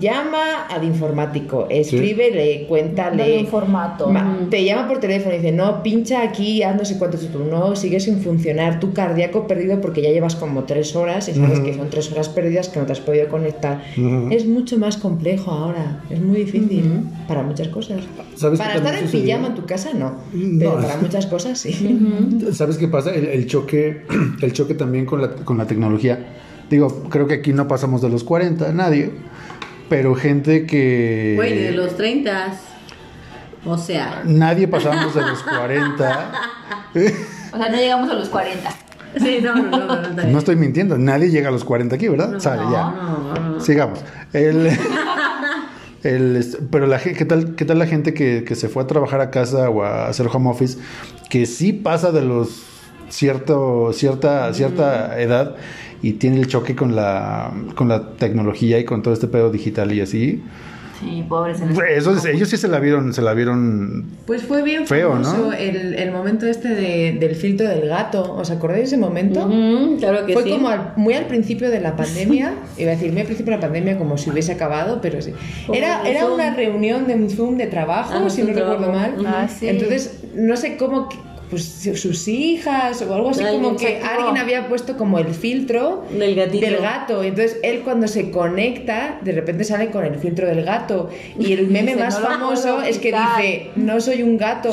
llama al informático, escríbele, cuéntale. Dale un formato. Ma- Te llama por teléfono y dice, no, pincha aquí, haz no sé cuánto tiempo. No, sigue sin funcionar. Tu cardíaco perdido porque ya llevas como tres horas y sabes que son tres horas perdidas que no te has podido conectar. Es mucho más complejo ahora. Es muy difícil para muchas cosas. ¿Sabes qué para estar en sucedió? pijama en tu casa, no. No. Pero para muchas cosas, sí. ¿Sabes qué pasa? El, el choque, [CLEARS THROAT] el choque también con la, con la tecnología. Digo, creo que aquí no pasamos de los 40, nadie. Pero gente que... Güey, de los 30. O sea. Nadie pasamos de los 40. O sea, no llegamos a los 40. Sí, no, no, no, no. No estoy mintiendo, nadie llega a los 40 aquí, ¿verdad? Sale, ya. no, no, no. Sigamos. El, [LAUGHS] el, este, pero la, ¿qué, tal, ¿qué tal la gente que, que se fue a trabajar a casa o a hacer home office? Que sí pasa de los cierto, cierta, cierta edad y tiene el choque con la, con la tecnología y con todo este pedo digital y así. Sí, pobres en Eso, es- ellos sí se la vieron, se la vieron Pues fue bien Feo, ¿no? el, el momento este de- del filtro del gato. ¿Os acordáis de ese momento? Ujú, claro que Fue sí. como al- muy al principio de la pandemia, [LAUGHS] iba a decir muy al principio de la pandemia como si hubiese acabado, pero sí. Era, era una reunión de un Zoom de trabajo, Ah, si no recuerdo mal. Ah, sí. Entonces, no sé cómo, que- pues sus hijas o algo así, Alguien como que sacó. alguien había puesto como el filtro Del gatito. del gato. Entonces él cuando se conecta, de repente sale con el filtro del gato. Y el [LAUGHS] meme Dice, más "No famoso es que quitar". dice, no soy un gato,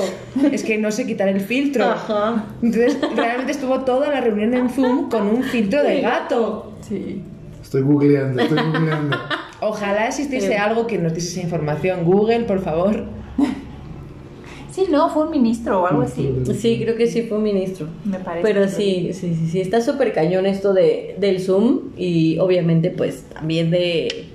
es que no sé quitar el filtro. Ajá. Entonces, realmente estuvo toda la reunión en Zoom con un filtro de gato. Sí. Estoy googleando, estoy googleando. [LAUGHS] Ojalá existiese algo que nos diese esa información. Google, por favor. Sí, no, fue un ministro o algo así. Sí, creo que sí fue un ministro. Me parece. Pero sí, sí, sí, sí, está súper cañón esto de, del Zoom y obviamente pues también de...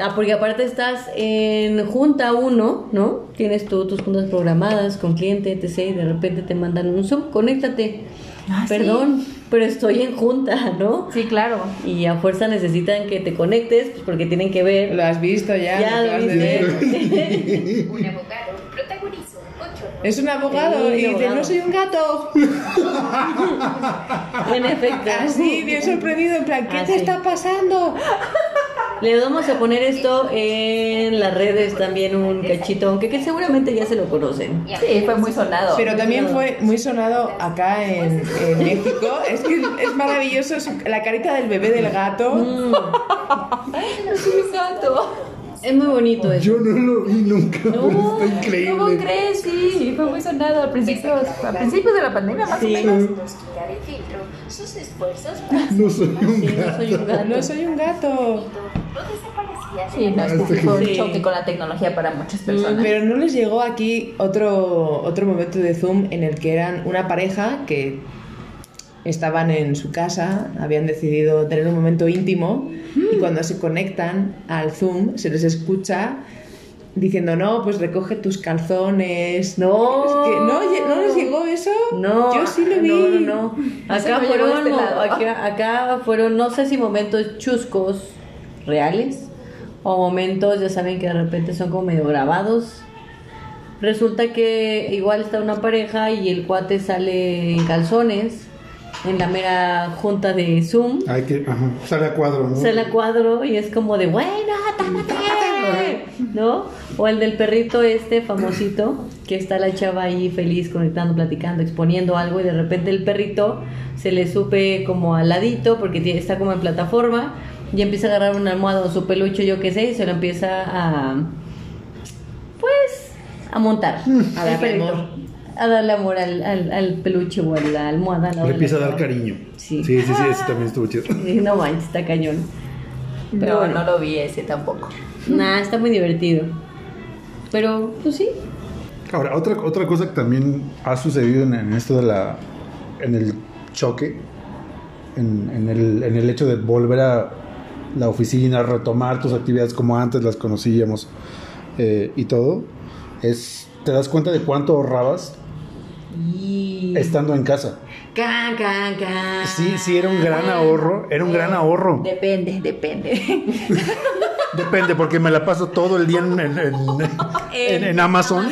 Ah, porque aparte estás en junta 1, ¿no? Tienes tú tus juntas programadas con cliente, etc. Y de repente te mandan un Zoom, conéctate. Ah, sí. Perdón, pero estoy en junta, ¿no? Sí, claro. Y a fuerza necesitan que te conectes pues, porque tienen que ver. Lo has visto ya. Ya lo lo acabas de ver. viste. [LAUGHS] [LAUGHS] Un abogado Es un abogado Sí, y dice, abogado. no soy un gato. [LAUGHS] en efecto. Así, bien sorprendido, en plan, ¿qué Ah, te está pasando? [LAUGHS] Le vamos a poner esto en las redes también un cachito, aunque que seguramente ya se lo conocen. Sí, fue muy sonado. Pero también fue muy sonado acá en, en México. Es que es maravilloso la carita del bebé del gato. Mm, [LAUGHS] Sí, exacto. Es muy bonito eso. Yo no lo vi nunca, No, pero está ¿Cómo increíble. crees? Sí, fue muy sonado al principio, a principios de la pandemia más Sí. o menos. Tras quitar el filtro, sus esfuerzos para [LAUGHS] No soy un Sí, no soy un gato. No soy un gato. no desaparecía de Sí, no, es que sí fue un choque con la tecnología para muchas personas. Pero no les llegó aquí otro, otro momento de Zoom en el que eran una pareja que estaban en su casa, habían decidido tener un momento íntimo y cuando se conectan al Zoom se les escucha diciendo, no, pues recoge tus calzones. No. Es que no, ¿no les llegó eso? No, Yo sí lo vi. No, no, no. Acá a fueron, este acá fueron, no sé si momentos chuscos reales o momentos, ya saben que de repente son como medio grabados. Resulta que igual está una pareja y el cuate sale en calzones en la mera junta de Zoom. Ay, que, ajá, sale a cuadro, ¿no? Se la cuadro y es como de, bueno, ¿no? O el del perrito este famosito, que está la chava ahí feliz, conectando, platicando, exponiendo algo y de repente el perrito se le supe como al ladito porque tiene- está como en plataforma y empieza a agarrar una almohada o su peluche, yo qué sé, y se lo empieza a, pues, a montar. A el perrito. amor. A darle amor al, al, al peluche o a la almohada. al lado Le empieza a dar cariño. Sí. Sí, sí, sí, ese también estuvo chido. No manches, está cañón. Pero no, bueno. no lo vi ese tampoco. Nah, está muy divertido. Pero, pues sí. Ahora, otra, otra cosa que también ha sucedido en, en esto de la. en el choque, en, en el, en el hecho de volver a la oficina, retomar tus actividades como antes las conocíamos eh, y todo, es. te das cuenta de cuánto ahorrabas Y... estando en casa. Can, can, can. Sí, sí, era un gran ahorro, era un gran ahorro. Depende, depende. [LAUGHS] Depende, porque me la paso todo el día en, en- en- en- en Amazon.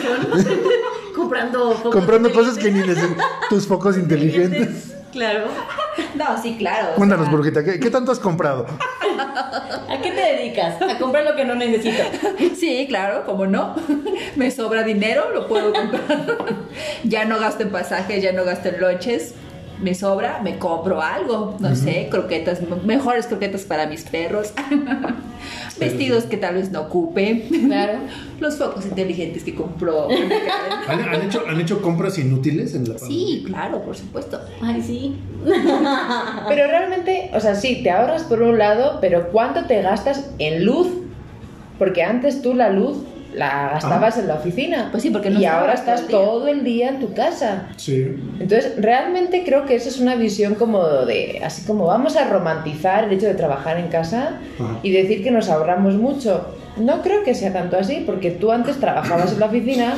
[LAUGHS] Comprando focos comprando cosas que ni les tus focos inteligentes. Claro. No, sí, claro. Cuéntanos, sea, Brujita, ¿qué, qué tanto has comprado? ¿A qué te dedicas? A comprar lo que no necesito. Sí, claro, como no. Me sobra dinero, lo puedo comprar. ya no gasto en pasajes, ya no gasto en lonches. Me sobra, me compro algo, no sé, croquetas, mejores croquetas para mis perros, vestidos que tal vez no ocupe, Claro. [LAUGHS] los focos inteligentes que compró. ¿Han, han hecho, ¿Han hecho compras inútiles en la sí, claro, por supuesto. Ay, sí. [LAUGHS] Pero realmente, o sea, sí, te ahorras por un lado, pero ¿cuánto te gastas en luz? Porque antes tú la luz la gastabas en la oficina. Pues sí, porque no Y ahora todo estás el todo el día en tu casa. Sí. Entonces, realmente creo que esa es una visión como de, así como vamos a romantizar el hecho de trabajar en casa y decir que nos ahorramos mucho. No creo que sea tanto así, porque tú antes trabajabas en la oficina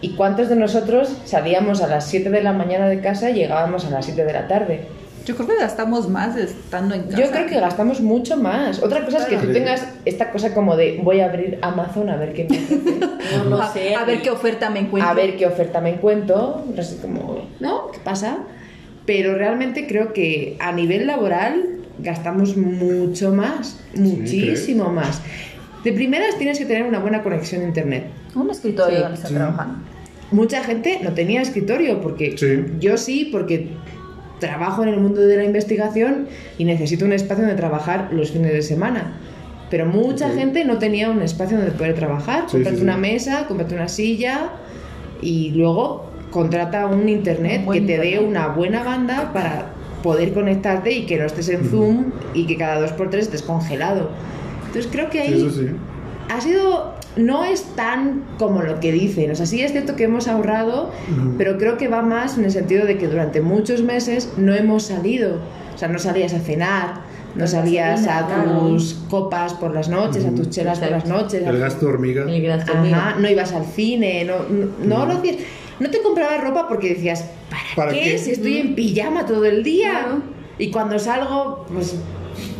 y cuántos de nosotros salíamos a las 7 de la mañana de casa y llegábamos a las 7 de la tarde. Yo creo que gastamos más estando en casa. Yo creo que gastamos mucho más. Otra cosa es que tú tengas esta cosa como de voy a abrir Amazon a ver qué me ofrece, [LAUGHS] No a, sé. a ver qué oferta me encuentro. a ver qué oferta me encuentro, así como, ¿no? ¿Qué pasa? Pero realmente creo que a nivel laboral gastamos mucho más, muchísimo más. De primeras tienes que tener una buena conexión a internet. Un escritorio Sí, donde está sí. trabajando. Mucha gente no tenía escritorio porque Sí. yo sí, porque trabajo en el mundo de la investigación y necesito un espacio donde trabajar los fines de semana. Pero mucha gente no tenía un espacio donde poder trabajar. Sí, Comprarte sí, sí. una mesa, comprarte una silla y luego contrata un internet Un que te dé una buena banda para poder conectarte y que no estés en Zoom y que cada dos por tres estés congelado. Entonces creo que ahí Sí, eso sí. ha sido no es tan como lo que dicen. O sea sí es cierto que hemos ahorrado pero creo que va más en el sentido de que durante muchos meses no hemos salido. O sea no salías a cenar no salías a tus copas por las noches a tus chelas por las noches El gasto hormiga. El gasto Ajá, mío. no ibas al cine no no, no lo hacías. No te comprabas ropa porque decías ¿para, ¿Para qué? qué? si estoy en pijama todo el día y cuando salgo pues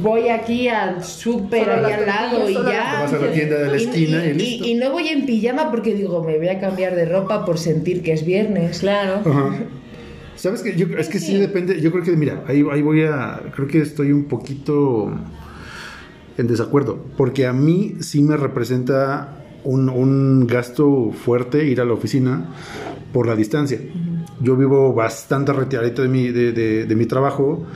voy aquí al súper ahí al lado y ya vas a la tienda de la y- esquina y, y, listo. y no voy en pijama porque digo, me voy a cambiar de ropa por sentir que es viernes. Claro. Ajá. [LAUGHS] ¿Sabes qué? Yo, es que sí depende. Yo creo que, mira, ahí, ahí voy a. Creo que estoy un poquito en desacuerdo. Porque a mí sí me representa un, un gasto fuerte ir a la oficina por la distancia. Yo vivo bastante retiradito de mi, de, de- de mi trabajo.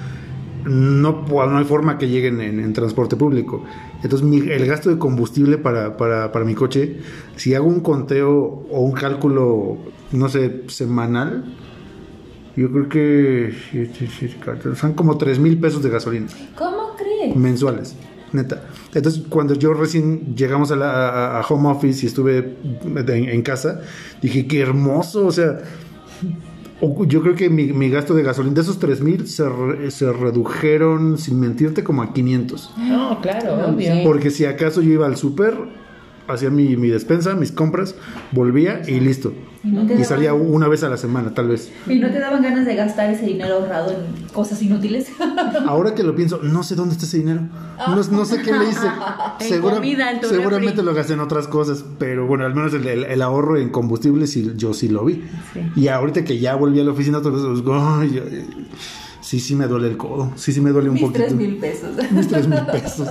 No, no hay forma que lleguen en, en transporte público. Entonces, mi- el gasto de combustible para, para, para mi coche, si hago un conteo o un cálculo, no sé, semanal, yo creo que son como 3 mil pesos de gasolina ¿Cómo crees? mensuales, neta. Entonces, cuando yo recién llegamos a, la, a- a home office y estuve en, en casa, dije, qué hermoso, o sea, yo creo que mi, mi gasto de gasolina, de esos 3 mil, se, re- se redujeron, sin mentirte, como a 500. No, claro, obvio. Porque si acaso yo iba al súper, hacía mi, mi despensa, mis compras, volvía y listo. Y no daban- salía una vez a la semana, tal vez. ¿Y no te daban ganas de gastar ese dinero ahorrado en cosas inútiles? [LAUGHS] Ahora que lo pienso, no sé dónde está ese dinero. No, no sé qué le hice. [LAUGHS] En [LAUGHS] comida, seguramente refri. lo gasté en otras cosas, pero bueno, al menos el, el- el ahorro en combustible sí, yo sí lo vi. Y ahorita que ya volví a la oficina otra vez, pues, ay, ay, sí, sí me duele el codo. Sí, sí me duele un Mis poquito. tres mil pesos. Mis tres mil pesos.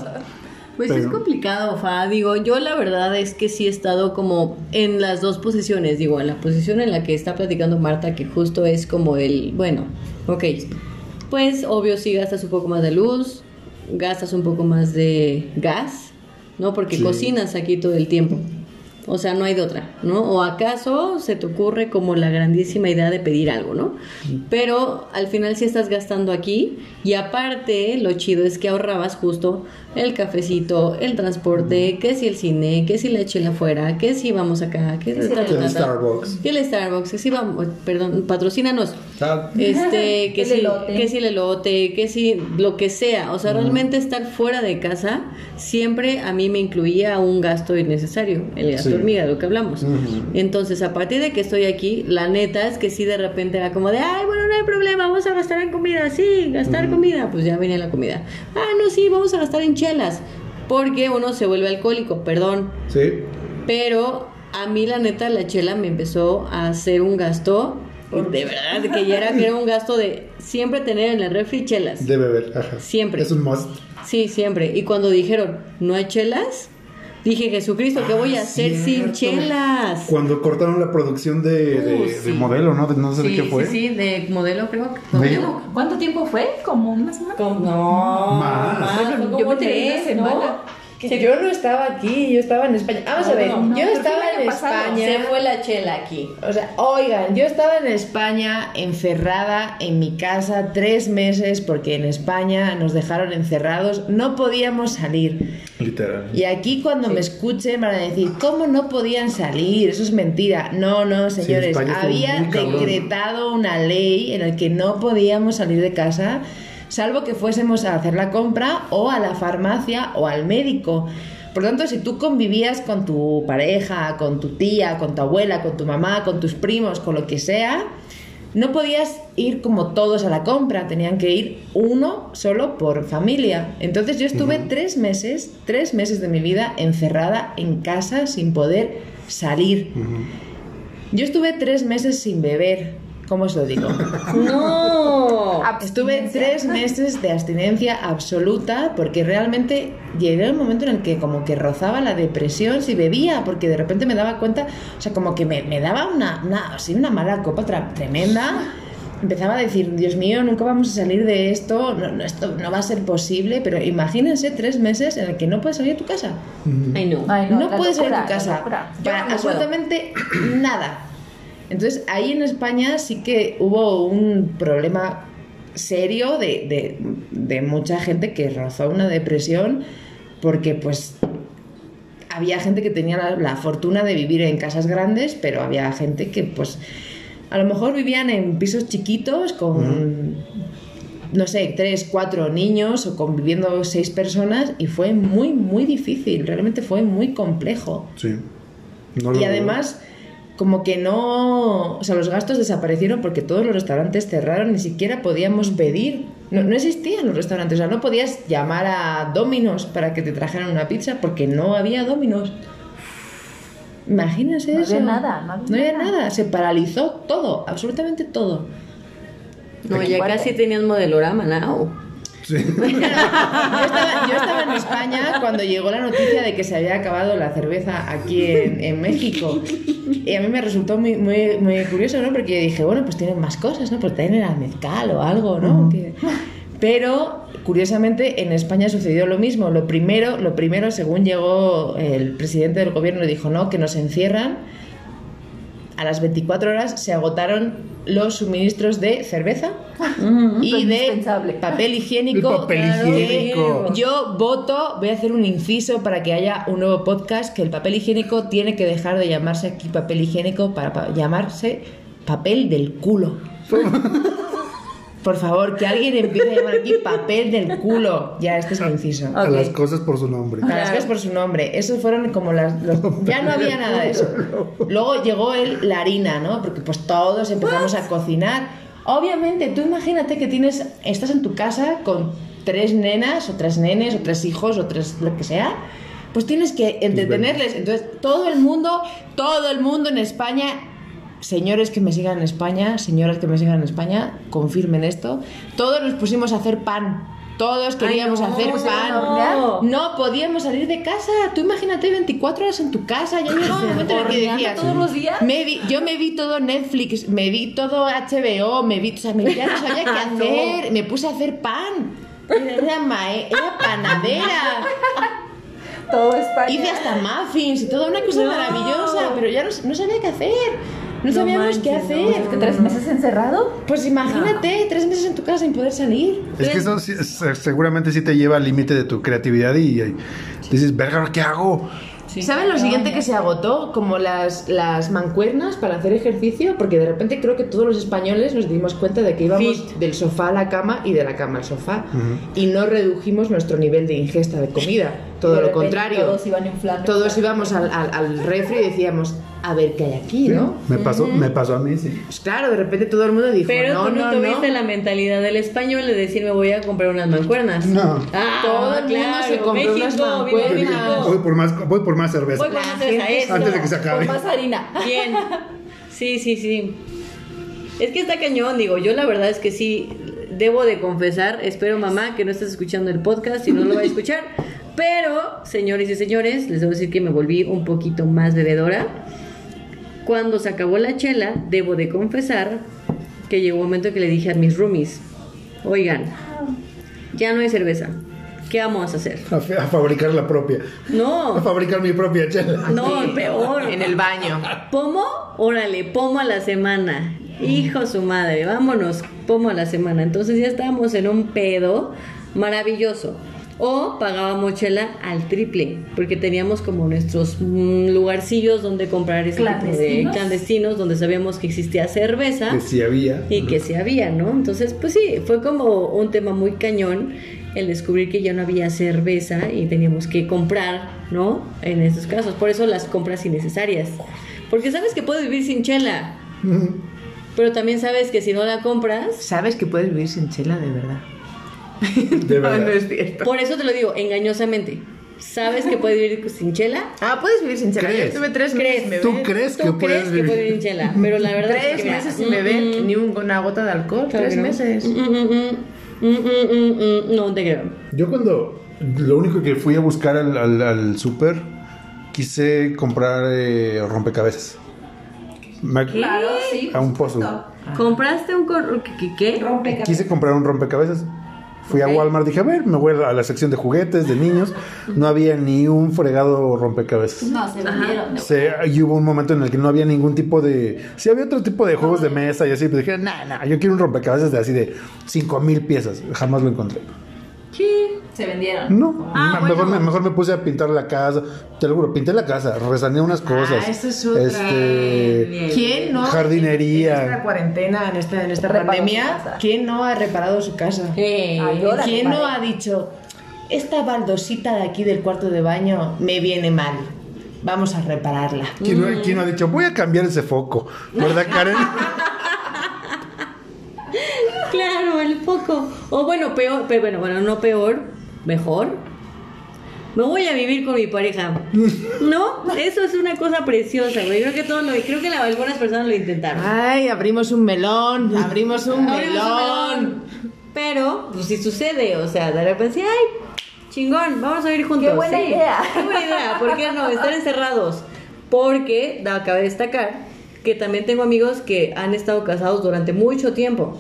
Pues Pero- es complicado, Fa. Digo, yo la verdad es que sí he estado como en las dos posiciones. Digo, en la posición en la que está platicando Marta, que justo es como el, bueno, ok, pues obvio sí gastas un poco más de luz, gastas un poco más de gas, ¿no? Porque Sí. cocinas aquí todo el tiempo. O sea, no hay de otra, ¿no? O acaso se te ocurre como la grandísima idea de pedir algo, ¿no? Pero al final sí estás gastando aquí y aparte lo chido es que ahorrabas justo el cafecito, el transporte, que si el cine, que si la chela afuera, que si vamos acá, que si ta, ta, Que el ta, ta. Starbucks. Que el Starbucks, que si vamos, perdón, patrocínanos. Este, [LAUGHS] que El si, elote. que si el elote, que si lo que sea. O sea, realmente estar fuera de casa siempre a mí me incluía un gasto innecesario, el gasto Sí. hormiga, de lo que hablamos. Entonces, a partir de que estoy aquí, la neta es que sí de repente era como de, ay, bueno, no hay problema, vamos a gastar en comida, sí, gastar comida, pues ya venía la comida. Ah, no, sí, vamos a gastar en chelas, porque uno se vuelve alcohólico, perdón. Sí. Pero a mí la neta la chela me empezó a hacer un gasto De verdad, que ya era, que era un gasto de siempre tener en el refri chelas. De beber, ajá. Siempre. Es un must. Sí, siempre. Y cuando dijeron, ¿no hay chelas? Dije, Jesucristo, ¿qué voy a Ah, hacer sin chelas? Cuando cortaron la producción de, Uh, de sí. modelo, ¿no? De- no sé de qué fue. sí, sí, de modelo creo modelo. ¿Cuánto tiempo fue? ¿Como una semana? Como- No, Más. más, fue como tres. Que yo no estaba aquí, yo estaba en España. Vamos a No, ver, no, no, yo estaba en pasado. España. Se fue la chela aquí. O sea, oigan, yo estaba en España encerrada en mi casa tres meses porque en España nos dejaron encerrados, no podíamos salir. Literal. Y aquí cuando me escuchen van a decir, ¿cómo no podían salir? Eso es mentira. No, no, señores. Estuvo Había decretado una ley en la que no podíamos salir de casa, salvo que fuésemos a hacer la compra o a la farmacia o al médico. Por lo tanto, si tú convivías con tu pareja, con tu tía, con tu abuela, con tu mamá, con tus primos, con lo que sea, no podías ir como todos a la compra, tenían que ir uno solo por familia. Entonces yo estuve tres meses, tres meses de mi vida encerrada en casa sin poder salir. Yo estuve tres meses sin beber, ¿cómo os lo digo? [LAUGHS] No. Estuve tres meses de abstinencia absoluta porque realmente llegué a un momento en el que como que rozaba la depresión si bebía, porque de repente me daba cuenta, o sea, como que me, me daba una, una, así una mala copa tra- tremenda. Empezaba a decir, Dios mío, nunca vamos a salir de esto, no, no, esto no va a ser posible, pero imagínense tres meses en el que no puedes salir de tu casa. Ay, no. Ay, No, la puedes salir de locura, tu casa locura. Para no puedo. absolutamente nada. Entonces, ahí en España sí que hubo un problema serio de, de- de mucha gente que rozó una depresión porque pues había gente que tenía la, la fortuna de vivir en casas grandes, pero había gente que pues a lo mejor vivían en pisos chiquitos con no sé, tres, cuatro niños o conviviendo seis personas y fue muy, muy difícil, realmente fue muy complejo. Sí. No Y además, como que no, o sea, los gastos desaparecieron porque todos los restaurantes cerraron, ni siquiera podíamos pedir, no, no existían los restaurantes, o sea, no podías llamar a Domino's para que te trajeran una pizza porque no había Domino's. Imagínense No eso. había nada, no había No había nada. nada, se paralizó todo, absolutamente todo. No, ya casi tenías modelorama, ¿no? Sí. [LAUGHS] Yo estaba, yo estaba en España cuando llegó la noticia de que se había acabado la cerveza aquí en, en México. Y a mí me resultó muy, muy, muy curioso, ¿no? Porque dije, bueno, pues tienen más cosas, ¿no? Pues tienen el mezcal o algo, ¿no? Que- Pero, curiosamente, en España sucedió lo mismo. Lo primero, lo primero, según llegó el presidente del gobierno, dijo, no, que nos encierran. A las 24 horas se agotaron los suministros de cerveza y de papel higiénico. El papel Claro, higiénico. que Yo voto, voy a hacer un inciso para que haya un nuevo podcast que el papel higiénico tiene que dejar de llamarse aquí papel higiénico para pa- llamarse papel del culo. [LAUGHS] Por favor, que alguien empiece a llamar aquí papel del culo. Ya, este es mi inciso. A las cosas por su nombre. A las cosas por su nombre. Esos fueron como las. los- ya no había nada de eso. Luego llegó el, la harina, ¿no? Porque pues todos empezamos a cocinar. Obviamente, tú imagínate que tienes. Estás en tu casa con tres nenas, o tres nenes, o tres hijos, o tres lo que sea. Pues tienes que entretenerles. Entonces, todo el mundo, todo el mundo en España. Señores que me sigan en España, señoras que me sigan en España, confirmen esto. Todos nos pusimos a hacer pan. Todos queríamos no, hacer ¿se pan. No podíamos salir de casa. Tú imagínate 24 horas en tu casa. Ya llegó un momento en el que ¿Horneando decías. todos los días? Me vi- yo me vi todo Netflix, me vi todo HBO, me vi. O sea, me, ya no sabía qué [LAUGHS] No. hacer. Me puse a hacer pan. Era, mae- era panadera. Todo España. Hice hasta muffins y toda una cosa maravillosa. Pero ya no sabía qué hacer. No sabíamos qué manches, hacer. no. ¿Es que tres meses encerrado? Pues imagínate, tres meses en tu casa sin poder salir. Es que eso sí- se- seguramente sí te lleva al límite de tu creatividad y, y dices, verga, ¿qué hago? ¿Saben lo siguiente que se agotó? Como las, las mancuernas para hacer ejercicio, porque de repente creo que todos los españoles nos dimos cuenta de que íbamos Fit. del sofá a la cama y de la cama al sofá. Y no redujimos nuestro nivel de ingesta de comida. Todo De lo contrario. Todos iban inflando. Todos íbamos al, al, al refri y decíamos, a ver qué hay aquí, ¿no? Me pasó, me pasó a mí, sí. Pues claro, de repente todo el mundo dijo, Pero no, tú no, no, tuviste no. la mentalidad del español de decir me voy a comprar unas mancuernas. No. Ah, Todo el mundo claro. se compró unas mancuernas. Voy por más, voy por más cerveza. Voy por más cerveza. Antes de que se acabe. Con más harina. Bien. Sí, sí, sí. Es que está cañón, digo, yo la verdad es que sí, debo de confesar, espero mamá que no estés escuchando el podcast y no lo vaya a escuchar, [LAUGHS] pero señores y señores, les debo decir que me volví un poquito más bebedora. Cuando se acabó la chela, debo de confesar que llegó un momento que le dije a mis roomies, oigan, ya no hay cerveza, ¿qué vamos a hacer? A, fa- a fabricar la propia. [LAUGHS] A No, fabricar mi propia chela. no, peor. En el baño. ¿Pomo? Órale, pomo a la semana. Hijo su madre, vámonos, pomo a la semana. Entonces ya estábamos en un pedo maravilloso. O pagábamos chela al triple, porque teníamos como nuestros mm, lugarcillos donde comprar ese tipo de ¿Clandestinos? clandestinos, donde sabíamos que existía cerveza Que sí había. y que sí había, ¿no? Entonces, pues sí, fue como un tema muy cañón el descubrir que ya no había cerveza y teníamos que comprar, ¿no? En estos casos, por eso las compras innecesarias. Porque sabes que puedes vivir sin chela, pero también sabes que si no la compras, Sabes que puedes vivir sin chela de verdad. [LAUGHS] De verdad. no es cierto. por eso te lo digo, engañosamente. Sabes que puedes vivir sin chela. Ah, puedes vivir sin chela. Yo ¿Crees? estuve tres ¿Crees? meses sin ¿Tú crees que Tú puedes crees que vivir? puedes vivir sin chela, pero la verdad es Tres que mira, meses sin mm, beber mm, ni un- una gota de alcohol. claro tres que no. meses. Mm, mm, mm, mm, mm, mm, mm, no te creo. Yo cuando lo único que fui a buscar al, al, al súper quise comprar eh, rompecabezas. Me- Claro, sí. A un pozo. ¿Compraste un cor- ¿qué? qué? Rompecabezas. Quise comprar un rompecabezas. Fui a. Walmart, dije, a ver, me voy a la sección de juguetes de niños. No había ni un fregado rompecabezas. No, se vendieron. Se, y hubo un momento en el que no había ningún tipo de... Sí había otro tipo de juegos de mesa y así, pero dije, nah, nah, yo quiero un rompecabezas de así de 5 mil piezas. Jamás lo encontré. Sí. Se vendieron. No, Ah, me- mejor, bueno. me, mejor me puse a pintar la casa. Te lo juro, pinté la casa, resané unas cosas. Ah, esa es otra. Este, Bien. ¿Quién no? Jardinería. En esta cuarentena, en esta, en esta pandemia. ¿quién no ha reparado su casa? Eh, Ay, la ¿Quién no ha dicho, esta baldosita de aquí del cuarto de baño me viene mal? Vamos a repararla. ¿Quién, no, quién no ha dicho, voy a cambiar ese foco? ¿Verdad, Karen? [LAUGHS] Claro, el foco. O bueno, peor, pero bueno, bueno, no peor, mejor. Me voy a vivir con mi pareja. [LAUGHS] No, eso es una cosa preciosa, güey. Creo que todos lo, creo que la- algunas personas lo intentaron. Ay, abrimos un melón, abrimos un Abrimos un melón. Pero, pues si sucede, o sea, de repente, ay, chingón, vamos a vivir juntos. Qué buena Sí, idea. Qué buena idea, ¿por qué no? Estar encerrados. Porque, da, cabe destacar, que también tengo amigos que han estado casados durante mucho tiempo.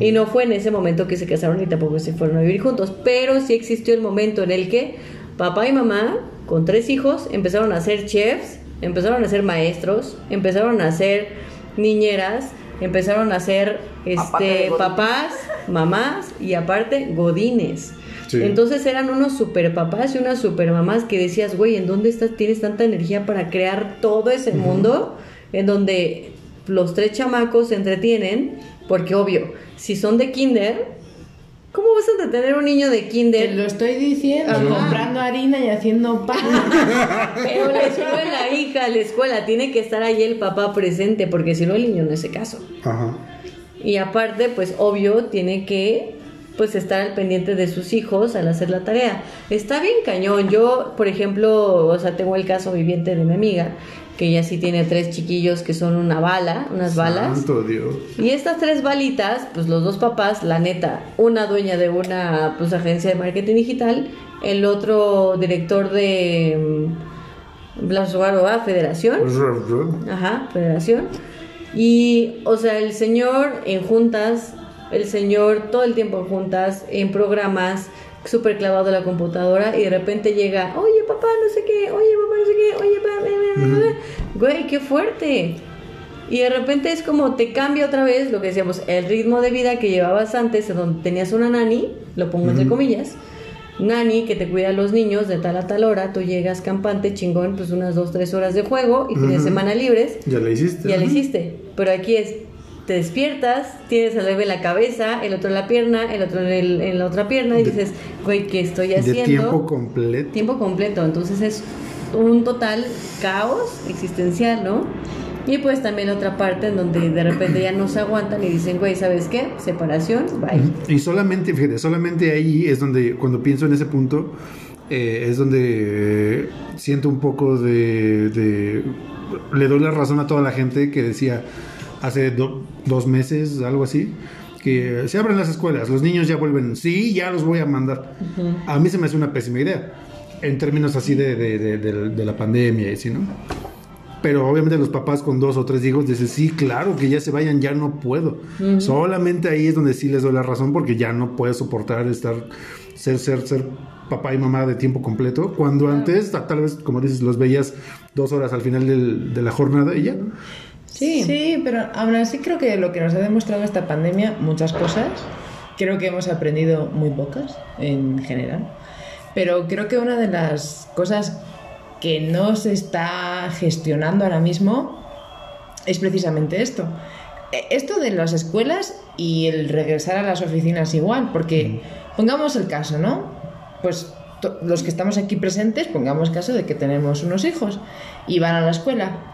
Y no fue en ese momento que se casaron y tampoco se fueron a vivir juntos. Pero sí existió el momento en el que papá y mamá, con tres hijos, empezaron a ser chefs, empezaron a ser maestros, empezaron a ser niñeras, empezaron a ser este, papás, mamás y aparte godines. Sí. Entonces eran unos super papás y unas super mamás que decías, güey, ¿en dónde estás? Tienes tanta energía para crear todo ese mundo en donde los tres chamacos se entretienen, porque obvio, si son de kinder, ¿cómo vas a entretener a un niño de Te kinder? lo estoy diciendo, Ajá. comprando harina y haciendo pan. [LAUGHS] Pero la escuela, hija, la escuela, tiene que estar ahí el papá presente, porque si no el niño no hace caso. Ajá. Y aparte, pues obvio, tiene que pues estar al pendiente de sus hijos al hacer la tarea. Está bien cañón. Yo, por ejemplo, o sea, tengo el caso viviente de mi amiga, que ella sí tiene tres chiquillos que son una bala, unas balas. Santo Dios. Y estas tres balitas, pues los dos papás, la neta, una dueña de una pues, agencia de marketing digital, el otro director de mm, Blas Guaroa, Federación. Ajá, federación. Y, o sea, el señor en juntas, el señor todo el tiempo en juntas, en programas, súper clavado a la computadora y de repente llega, oye papá, no sé qué, oye papá, no sé qué, oye papá, bla, bla, bla, bla". güey, qué fuerte. Y de repente es como te cambia otra vez lo que decíamos, el ritmo de vida que llevabas antes, en donde tenías una nani, lo pongo entre comillas, nani que te cuida a los niños de tal a tal hora, tú llegas campante, chingón, pues unas dos, tres horas de juego y de Ujú. semana libres, Ya la hiciste. ya lo hiciste. Pero aquí es, te despiertas, tienes al bebé en la cabeza, el otro en la pierna, el otro en, el- en la otra pierna y dices, güey, ¿qué estoy De haciendo? tiempo completo. Tiempo completo. Entonces es un total caos existencial, ¿no? Y pues también otra parte en donde de repente ya no se aguantan y dicen, güey, ¿sabes qué? Separación, bye. Y solamente, fíjate, solamente ahí es donde, cuando pienso en ese punto, eh, es donde eh, siento un poco de, de- Le doy la razón a toda la gente que decía, hace do- dos meses, algo así, que se abren las escuelas, los niños ya vuelven, sí, ya los voy a mandar. A mí se me hace una pésima idea, en términos así de, de- de- de- la pandemia y así, ¿no? Pero obviamente los papás con dos o tres hijos dicen, sí, claro, que ya se vayan, ya no puedo. Solamente ahí es donde sí les doy la razón porque ya no puedo soportar estar, ser, ser, ser papá y mamá de tiempo completo. Cuando antes, ta- tal vez, como dices, los veías dos horas al final del- de la jornada y ya. Sí. sí, pero aún así creo que lo que nos ha demostrado esta pandemia, muchas cosas, creo que hemos aprendido muy pocas en general, pero creo que una de las cosas que no se está gestionando ahora mismo es precisamente esto. Eh, Esto de las escuelas y el regresar a las oficinas igual, porque pongamos el caso, ¿no? Pues los que estamos aquí presentes, pongamos caso de que tenemos unos hijos y van a la escuela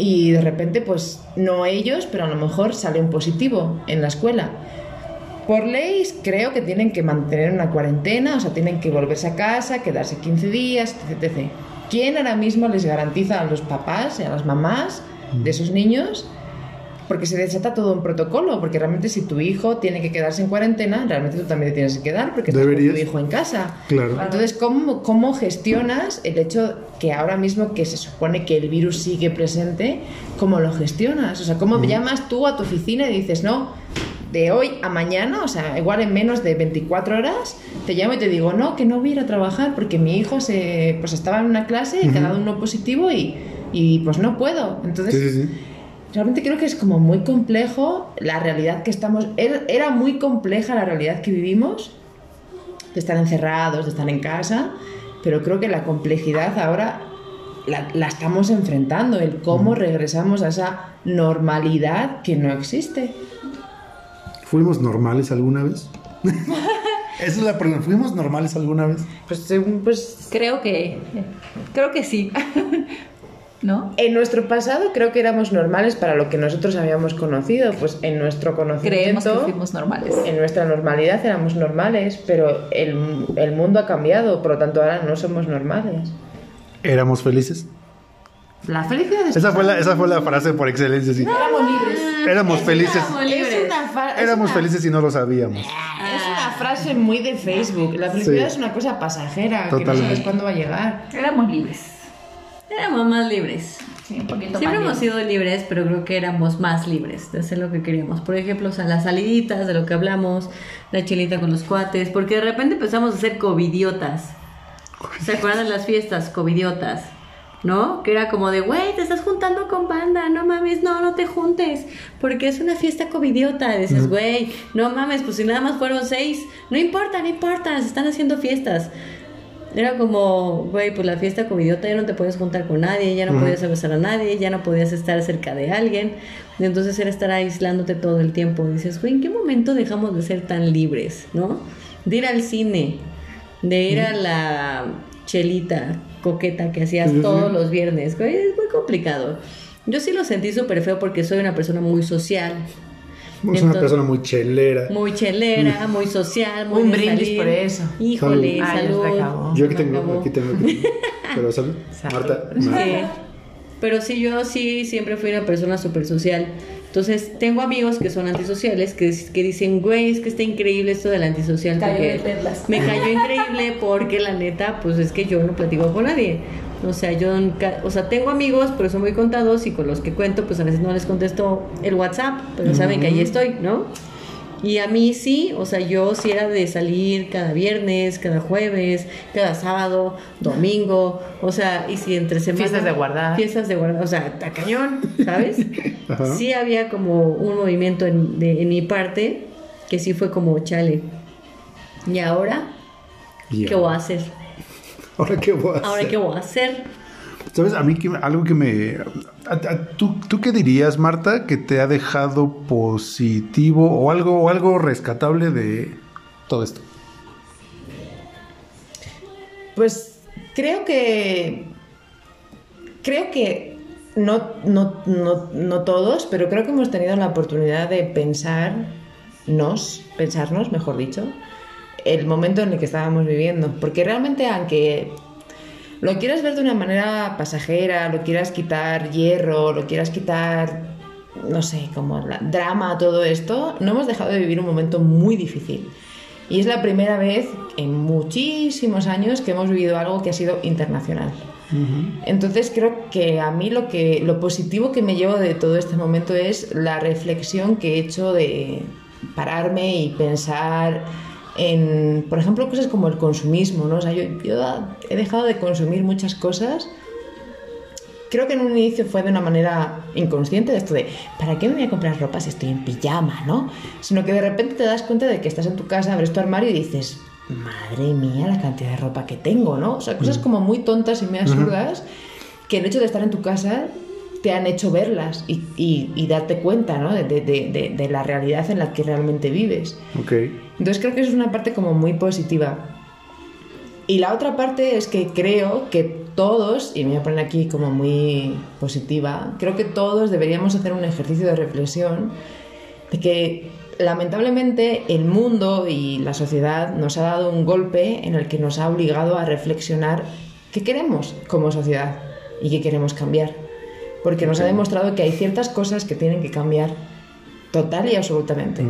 y de repente pues no ellos, pero a lo mejor sale un positivo en la escuela. Por ley creo que tienen que mantener una cuarentena, o sea, tienen que volverse a casa, quedarse 15 días, etc. etc. ¿Quién ahora mismo les garantiza a los papás y a las mamás de esos niños? Porque se desata todo un protocolo, porque realmente si tu hijo tiene que quedarse en cuarentena, realmente tú también te tienes que quedar porque estás con tu Deberías. hijo en casa. Claro. Entonces, ¿cómo, ¿cómo gestionas el hecho que ahora mismo que se supone que el virus sigue presente, cómo lo gestionas? O sea, ¿cómo llamas tú a tu oficina y dices, no, de hoy a mañana, o sea, igual en menos de 24 horas, te llamo y te digo, no, que no voy a ir a trabajar porque mi hijo se, pues estaba en una clase y que ha dado uno positivo y, y pues no puedo. Entonces, Sí, sí, sí. Realmente creo que es como muy complejo la realidad que estamos. Era, muy compleja la realidad que vivimos, de estar encerrados, de estar en casa, pero creo que la complejidad ahora la, la estamos enfrentando, el cómo regresamos a esa normalidad que no existe. ¿Fuimos normales alguna vez? [LAUGHS] Esa es la pregunta. ¿Fuimos normales alguna vez? Pues, según, pues Creo que. Creo que sí. ¿No? en nuestro pasado creo que éramos normales para lo que nosotros habíamos conocido, pues en nuestro Creemos conocimiento. que fuimos normales. En nuestra normalidad éramos normales, pero el, el mundo ha cambiado, por lo tanto ahora no somos normales. ¿Éramos felices? La felicidad es... Esa fue la, esa fue la frase por excelencia, sí. Éramos libres. Éramos felices. Es una, Éramos una- felices y no lo sabíamos. Es una frase muy de Facebook. La felicidad Sí. es una cosa pasajera, que no Totalmente. sabes cuándo va a llegar. Éramos libres. Éramos más libres. Sí, un poquito Siempre más hemos libres. sido libres, pero creo que éramos más libres de hacer lo que queríamos. Por ejemplo, o sea, las saliditas, de lo que hablamos, la chelita con los cuates, porque de repente empezamos a ser covidiotas. ¿Se acuerdan de las fiestas covidiotas? ¿No? Que era como de, güey, te estás juntando con banda, no mames, no, no te juntes, porque es una fiesta covidiota. Y dices, güey, no mames, pues si nada más fueron seis, no importa, no importa, se están haciendo fiestas. Era como, güey, pues la fiesta covidiota ya no te puedes juntar con nadie, ya no podías abrazar a nadie, ya no podías estar cerca de alguien. Y entonces era estar aislándote todo el tiempo. Y dices, güey, ¿en qué momento dejamos de ser tan libres, no? De ir al cine, de ir a la chelita coqueta que hacías sí, todos sí. los viernes, güey, es muy complicado. Yo sí lo sentí súper feo porque soy una persona muy social, Es una Entonces- persona muy chelera. muy chelera, muy social, muy Un brindis salir. por eso. Híjole, Salud. Acabó. Yo aquí tengo, acabó. aquí tengo. aquí tengo. [LAUGHS] Pero salud. Salud. Marta. Sí. Pero sí, yo sí siempre fui una persona súper social. Entonces, tengo amigos que son antisociales que, que dicen, güey, es que está increíble esto del antisocial. Cayó porque me cayó [LAUGHS] increíble porque la neta, pues es que yo no platico con nadie. O sea, yo nunca, o sea, tengo amigos, pero son muy contados y con los que cuento, pues a veces no les contesto el WhatsApp, pero saben que ahí estoy, ¿no? Y a mí sí, o sea, yo sí era de salir cada viernes, cada jueves, cada sábado, domingo, o sea, y si entre semana... Fiestas de guardar. Fiestas de guardar, o sea, está cañón, ¿sabes? [LAUGHS] Ajá. Sí había como un movimiento en, de- en mi parte que sí fue como, chale, ¿y ahora Y qué voy a hacer? Ahora qué voy a hacer. ¿Ahora qué voy a hacer? ¿Sabes? A mí que, algo que me... a- a- ¿tú, ¿Tú qué dirías, Marta, que te ha dejado positivo o algo, o algo rescatable de todo esto? Pues creo que. Creo que no, no, no, no todos, pero creo que hemos tenido la oportunidad de pensarnos, pensarnos, mejor dicho, el momento en el que estábamos viviendo. Porque realmente, aunque lo quieras ver de una manera pasajera, lo quieras quitar hierro, lo quieras quitar no sé, como la drama, todo esto, no hemos dejado de vivir un momento muy difícil. Y es la primera vez en muchísimos años que hemos vivido algo que ha sido internacional. Entonces creo que a mí lo que lo positivo que me llevo de todo este momento es la reflexión que he hecho de pararme y pensar en, por ejemplo, cosas como el consumismo, ¿no? O sea, yo, yo he dejado de consumir muchas cosas. Creo que en un inicio fue de una manera inconsciente de esto de, ¿para qué me voy a comprar ropa si estoy en pijama, no? Sino que de repente te das cuenta de que estás en tu casa, abres tu armario y dices, madre mía, la cantidad de ropa que tengo, ¿no? O sea, cosas como muy tontas y muy absurdas que el hecho de estar en tu casa te han hecho verlas y, y- y darte cuenta, ¿no? De, de- de- de la realidad en la que realmente vives. Ok. Entonces creo que eso es una parte como muy positiva. Y la otra parte es que creo que todos, y me voy a poner aquí como muy positiva, creo que todos deberíamos hacer un ejercicio de reflexión de que lamentablemente el mundo y la sociedad nos ha dado un golpe en el que nos ha obligado a reflexionar qué queremos como sociedad y qué queremos cambiar. Porque nos ha demostrado que hay ciertas cosas que tienen que cambiar total y absolutamente.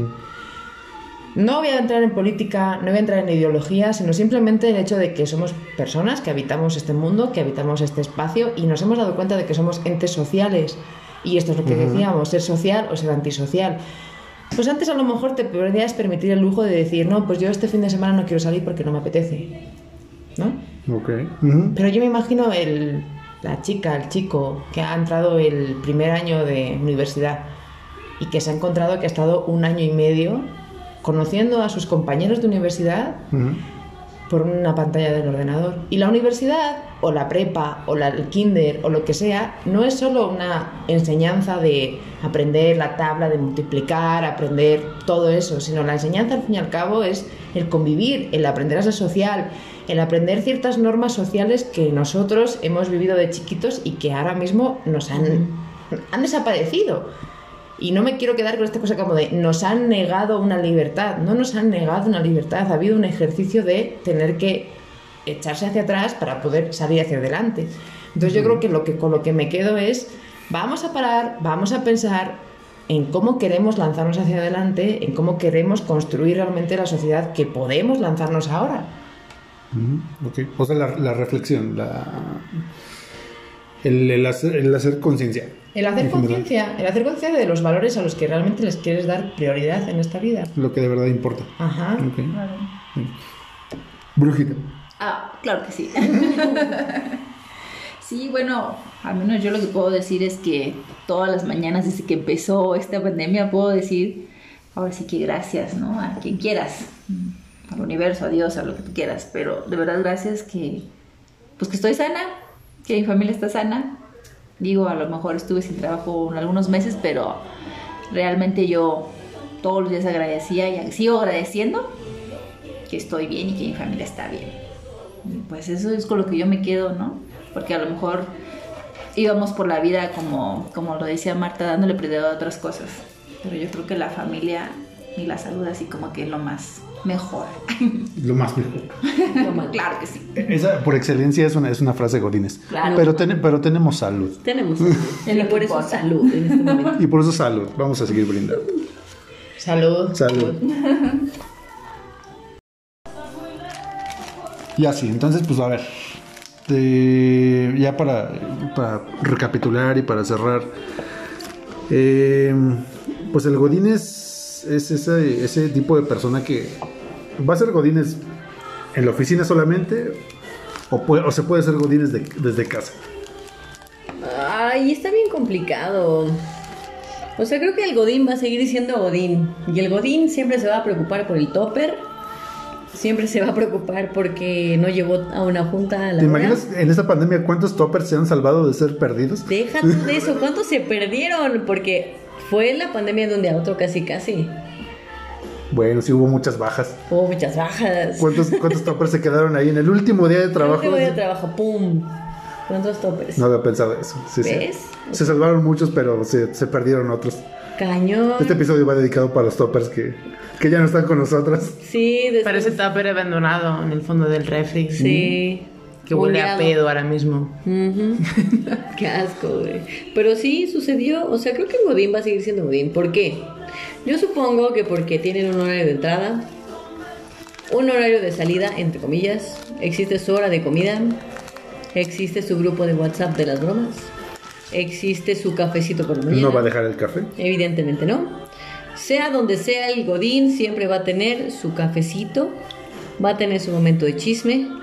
No voy a entrar en política, no voy a entrar en ideología, sino simplemente el hecho de que somos personas que habitamos este mundo, que habitamos este espacio y nos hemos dado cuenta de que somos entes sociales. Y esto es lo que decíamos, ser social o ser antisocial. Pues antes a lo mejor te podrías permitir el lujo de decir, no, pues yo este fin de semana no quiero salir porque no me apetece. ¿No? Ok. Pero yo me imagino el, la chica, el chico que ha entrado el primer año de universidad y que se ha encontrado que ha estado un año y medio conociendo a sus compañeros de universidad por una pantalla del ordenador. Y la universidad, o la prepa, o la, el kinder, o lo que sea, no es solo una enseñanza de aprender la tabla, de multiplicar, aprender todo eso, sino la enseñanza al fin y al cabo es el convivir, el aprender a ser social, el aprender ciertas normas sociales que nosotros hemos vivido de chiquitos y que ahora mismo nos han, han desaparecido. Y no me quiero quedar con esta cosa como de nos han negado una libertad. No nos han negado una libertad. Ha habido un ejercicio de tener que echarse hacia atrás para poder salir hacia adelante. Entonces yo creo que, lo que con lo que me quedo es vamos a parar, vamos a pensar en cómo queremos lanzarnos hacia adelante, en cómo queremos construir realmente la sociedad que podemos lanzarnos ahora. Ujú, ok. O sea, la, la reflexión, la, el, el hacer, el hacer conciencia. El hacer conciencia, el hacer conciencia de los valores a los que realmente les quieres dar prioridad en esta vida. Lo que de verdad importa. Ajá. Ok. Brujita. Ah, claro que sí. [LAUGHS] sí, bueno, al menos yo lo que puedo decir es que todas las mañanas desde que empezó esta pandemia puedo decir, ahora sí que gracias, ¿no? A quien quieras, al universo, a Dios, a lo que tú quieras, pero de verdad gracias que, pues que estoy sana, que mi familia está sana. Digo, a lo mejor estuve sin trabajo algunos meses, pero realmente yo todos los días agradecía y sigo agradeciendo que estoy bien y que mi familia está bien. Pues eso es con lo que yo me quedo, ¿no? Porque a lo mejor íbamos por la vida como, como lo decía Marta, dándole prioridad a otras cosas. Pero yo creo que la familia y la salud así como que es lo más [LAUGHS] mejor. Lo más mejor. claro que sí. Esa, por excelencia, es una, es una frase Godínez. Claro. Pero, ten- pero tenemos salud. Tenemos [LAUGHS] salud. Y por eso salud en este momento. Y por eso salud. Vamos a seguir brindando. Salud. Salud. Y así, entonces, pues a ver. eh, ya para, para recapitular y para cerrar. eh, pues el Godínez es ese, ese tipo de persona que va a ser Godínez en la oficina solamente o, puede- o se puede ser Godínez de- desde casa. Ay, está bien complicado. O sea, creo que el Godín va a seguir siendo Godín. Y el Godín siempre se va a preocupar por el topper. Siempre se va a preocupar porque no llegó a una junta a la ¿Te imaginas en esta pandemia cuántos toppers se han salvado de ser perdidos? Deja tú de [LAUGHS] eso. ¿Cuántos se perdieron? Porque fue la pandemia de un día a otro casi casi. Bueno, sí hubo muchas bajas. Hubo muchas bajas. ¿Cuántos, cuántos [LAUGHS] toppers se quedaron ahí en el último día de El trabajo? último día de trabajo, ¡pum! ¿Cuántos toppers? No había pensado eso. Sí, sí. ¿Ves? Se salvaron muchos, pero se, se perdieron otros. Cañón. Este episodio va dedicado para los toppers que, que ya no están con nosotros. Sí, después- Parece tupper abandonado en el fondo del refri. Sí. Que huele a pedo ahora mismo. Ujú. [LAUGHS] Qué asco, güey. Pero sí sucedió, o sea, creo que Godín va a seguir siendo Godín. ¿Por qué? Yo supongo que porque tienen un horario de entrada, un horario de salida, entre comillas, existe su hora de comida, existe su grupo de WhatsApp de las bromas, existe su cafecito por la mañana. No va a dejar el café. Evidentemente no. Sea donde sea el Godín, siempre va a tener su cafecito, va a tener su momento de chisme,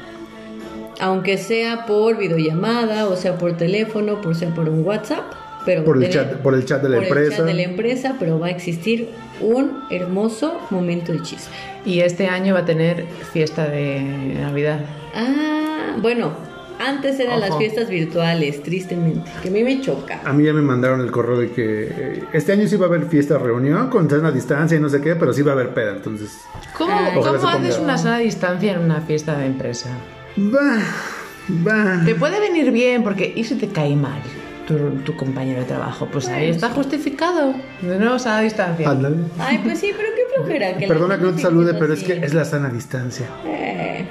aunque sea por videollamada, o sea por teléfono, por sea por un WhatsApp, pero Por el chat- por el chat de la por el empresa. chat de la empresa, pero va a existir un hermoso momento de chisme. Y este año va a tener fiesta de Navidad. Ah, bueno, antes eran las fiestas virtuales, tristemente, que a mí me choca. A mí ya me mandaron el correo de que eh, este año sí va a haber fiesta reunión con sana distancia y no sé qué, pero sí va a haber peda, entonces ¿Cómo, cómo haces una sana distancia en una fiesta de empresa? Va, va. Te puede venir bien porque ¿y si te cae mal tu, tu compañero de trabajo? Pues ahí está justificado. De nuevo sana distancia. Ándale. Ay, pues sí, pero qué flojera. Que Perdona que no te salude, pero es que es la sana distancia. Eh,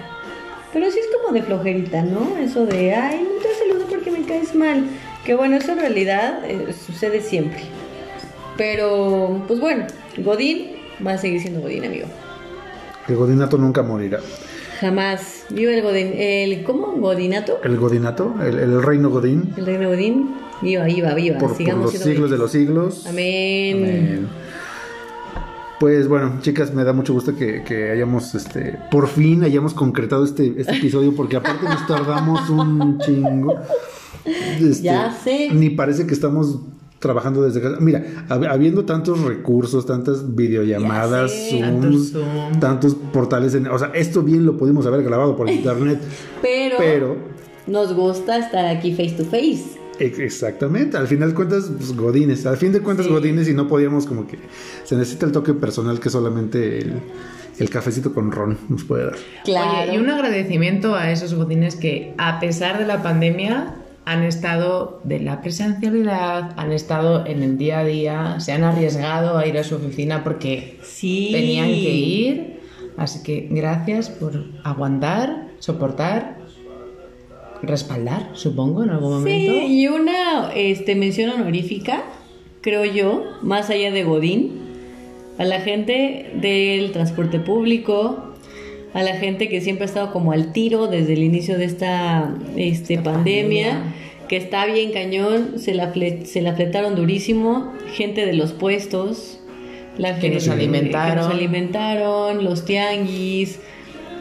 pero sí es como de flojerita, ¿no? Eso de, ay, no te saludo porque me caes mal. Que bueno, eso en realidad eh, sucede siempre. Pero, pues bueno, Godín va a seguir siendo Godín, amigo. El godinato nunca morirá. Jamás. Viva el Godín. El, ¿Cómo? ¿Godinato? El godinato, el, el reino godín, El reino Godín. Viva, viva, viva. por, por Sigamos los siendo siglos de los siglos. Amén. Amén. Pues bueno, chicas, me da mucho gusto que, que hayamos, este, por fin hayamos concretado este, este episodio, porque aparte nos tardamos un chingo. [LAUGHS] Este, Ya sé. Ni parece que estamos trabajando desde casa. Mira, hab- habiendo tantos recursos, tantas videollamadas, sé. Zooms, Tantos Zoom. tantos portales, en- o sea, esto bien lo pudimos haber grabado por internet, [LAUGHS] Pero, pero nos gusta estar aquí face to face. Ex- Exactamente, al final de cuentas, pues, Godines, al fin de cuentas Sí. Godines y no podíamos como que se necesita el toque personal que solamente el, el cafecito con ron nos puede dar. Claro. Oye, y un agradecimiento a esos godines que, a pesar de la pandemia, han estado de la presencialidad, han estado en el día a día, se han arriesgado a ir a su oficina porque Sí. tenían que ir. Así que gracias por aguantar, soportar, respaldar, supongo, en algún momento. Sí, y una este, mención honorífica, creo yo, más allá de Godín, a la gente del transporte público, a la gente que siempre ha estado como al tiro desde el inicio de esta este, pandemia, pandemia. que está bien cañón, se la, se la fletaron durísimo, gente de los puestos, la Que gente nos alimentaron. que nos alimentaron, los tianguis,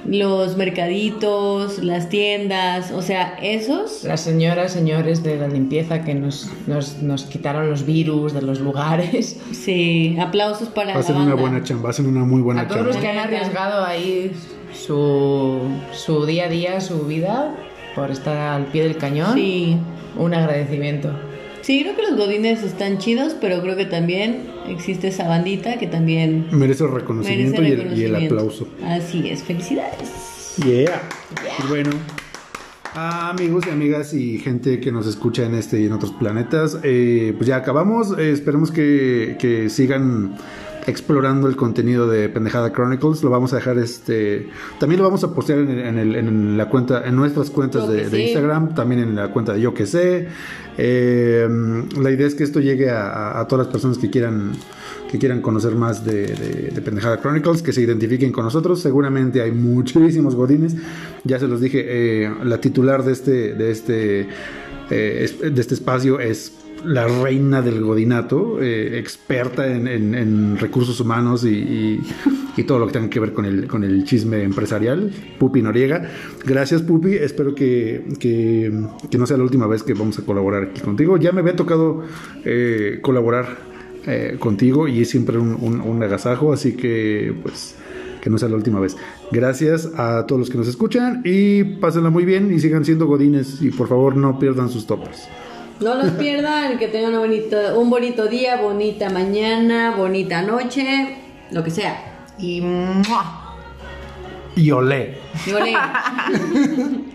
los mercaditos, las tiendas, o sea, esos Las señoras, señores de la limpieza que nos, nos, nos quitaron los virus de los lugares. Sí, aplausos para la Hacen una banda. buena chamba, hacen una muy buena A todos chamba. los que han arriesgado ahí su, su día a día, su vida, por estar al pie del cañón, Sí. un agradecimiento. Sí, creo que los godines están chidos, pero creo que también existe esa bandita que también Merece el reconocimiento, merece y, el, y el reconocimiento. aplauso. Así es, felicidades. Yeah. Pues bueno, amigos y amigas y gente que nos escucha en este y en otros planetas, eh, pues ya acabamos. Eh, esperemos que, que sigan explorando el contenido de Pendejada Chronicles. Lo vamos a dejar este. También lo vamos a postear en, el- en el- en la cuenta, en nuestras cuentas de. Instagram, también en la cuenta de Yo que sé. Eh, la idea es que esto llegue a, a- a todas las personas que quieran que quieran conocer más de, de- de Pendejada Chronicles, que se identifiquen con nosotros. Seguramente hay muchísimos godines. Ya se los dije, eh, la titular de este, de este, eh, de este espacio es la reina del godinato, eh, experta en, recursos humanos y, todo lo que tenga que ver con el, con el chisme empresarial, Pupi Noriega. Gracias Pupi, espero que, que- no sea la última vez que vamos a colaborar aquí contigo. Ya me había tocado eh, colaborar eh, contigo y es siempre un, un- un agasajo, así que pues que no sea la última vez. Gracias a todos los que nos escuchan y pásenla muy bien y sigan siendo godines y por favor no pierdan sus toppers. No los pierdan, que tengan un bonito, un bonito día, bonita mañana, bonita noche, lo que sea. Y ¡mua! Y olé. Y olé. [LAUGHS]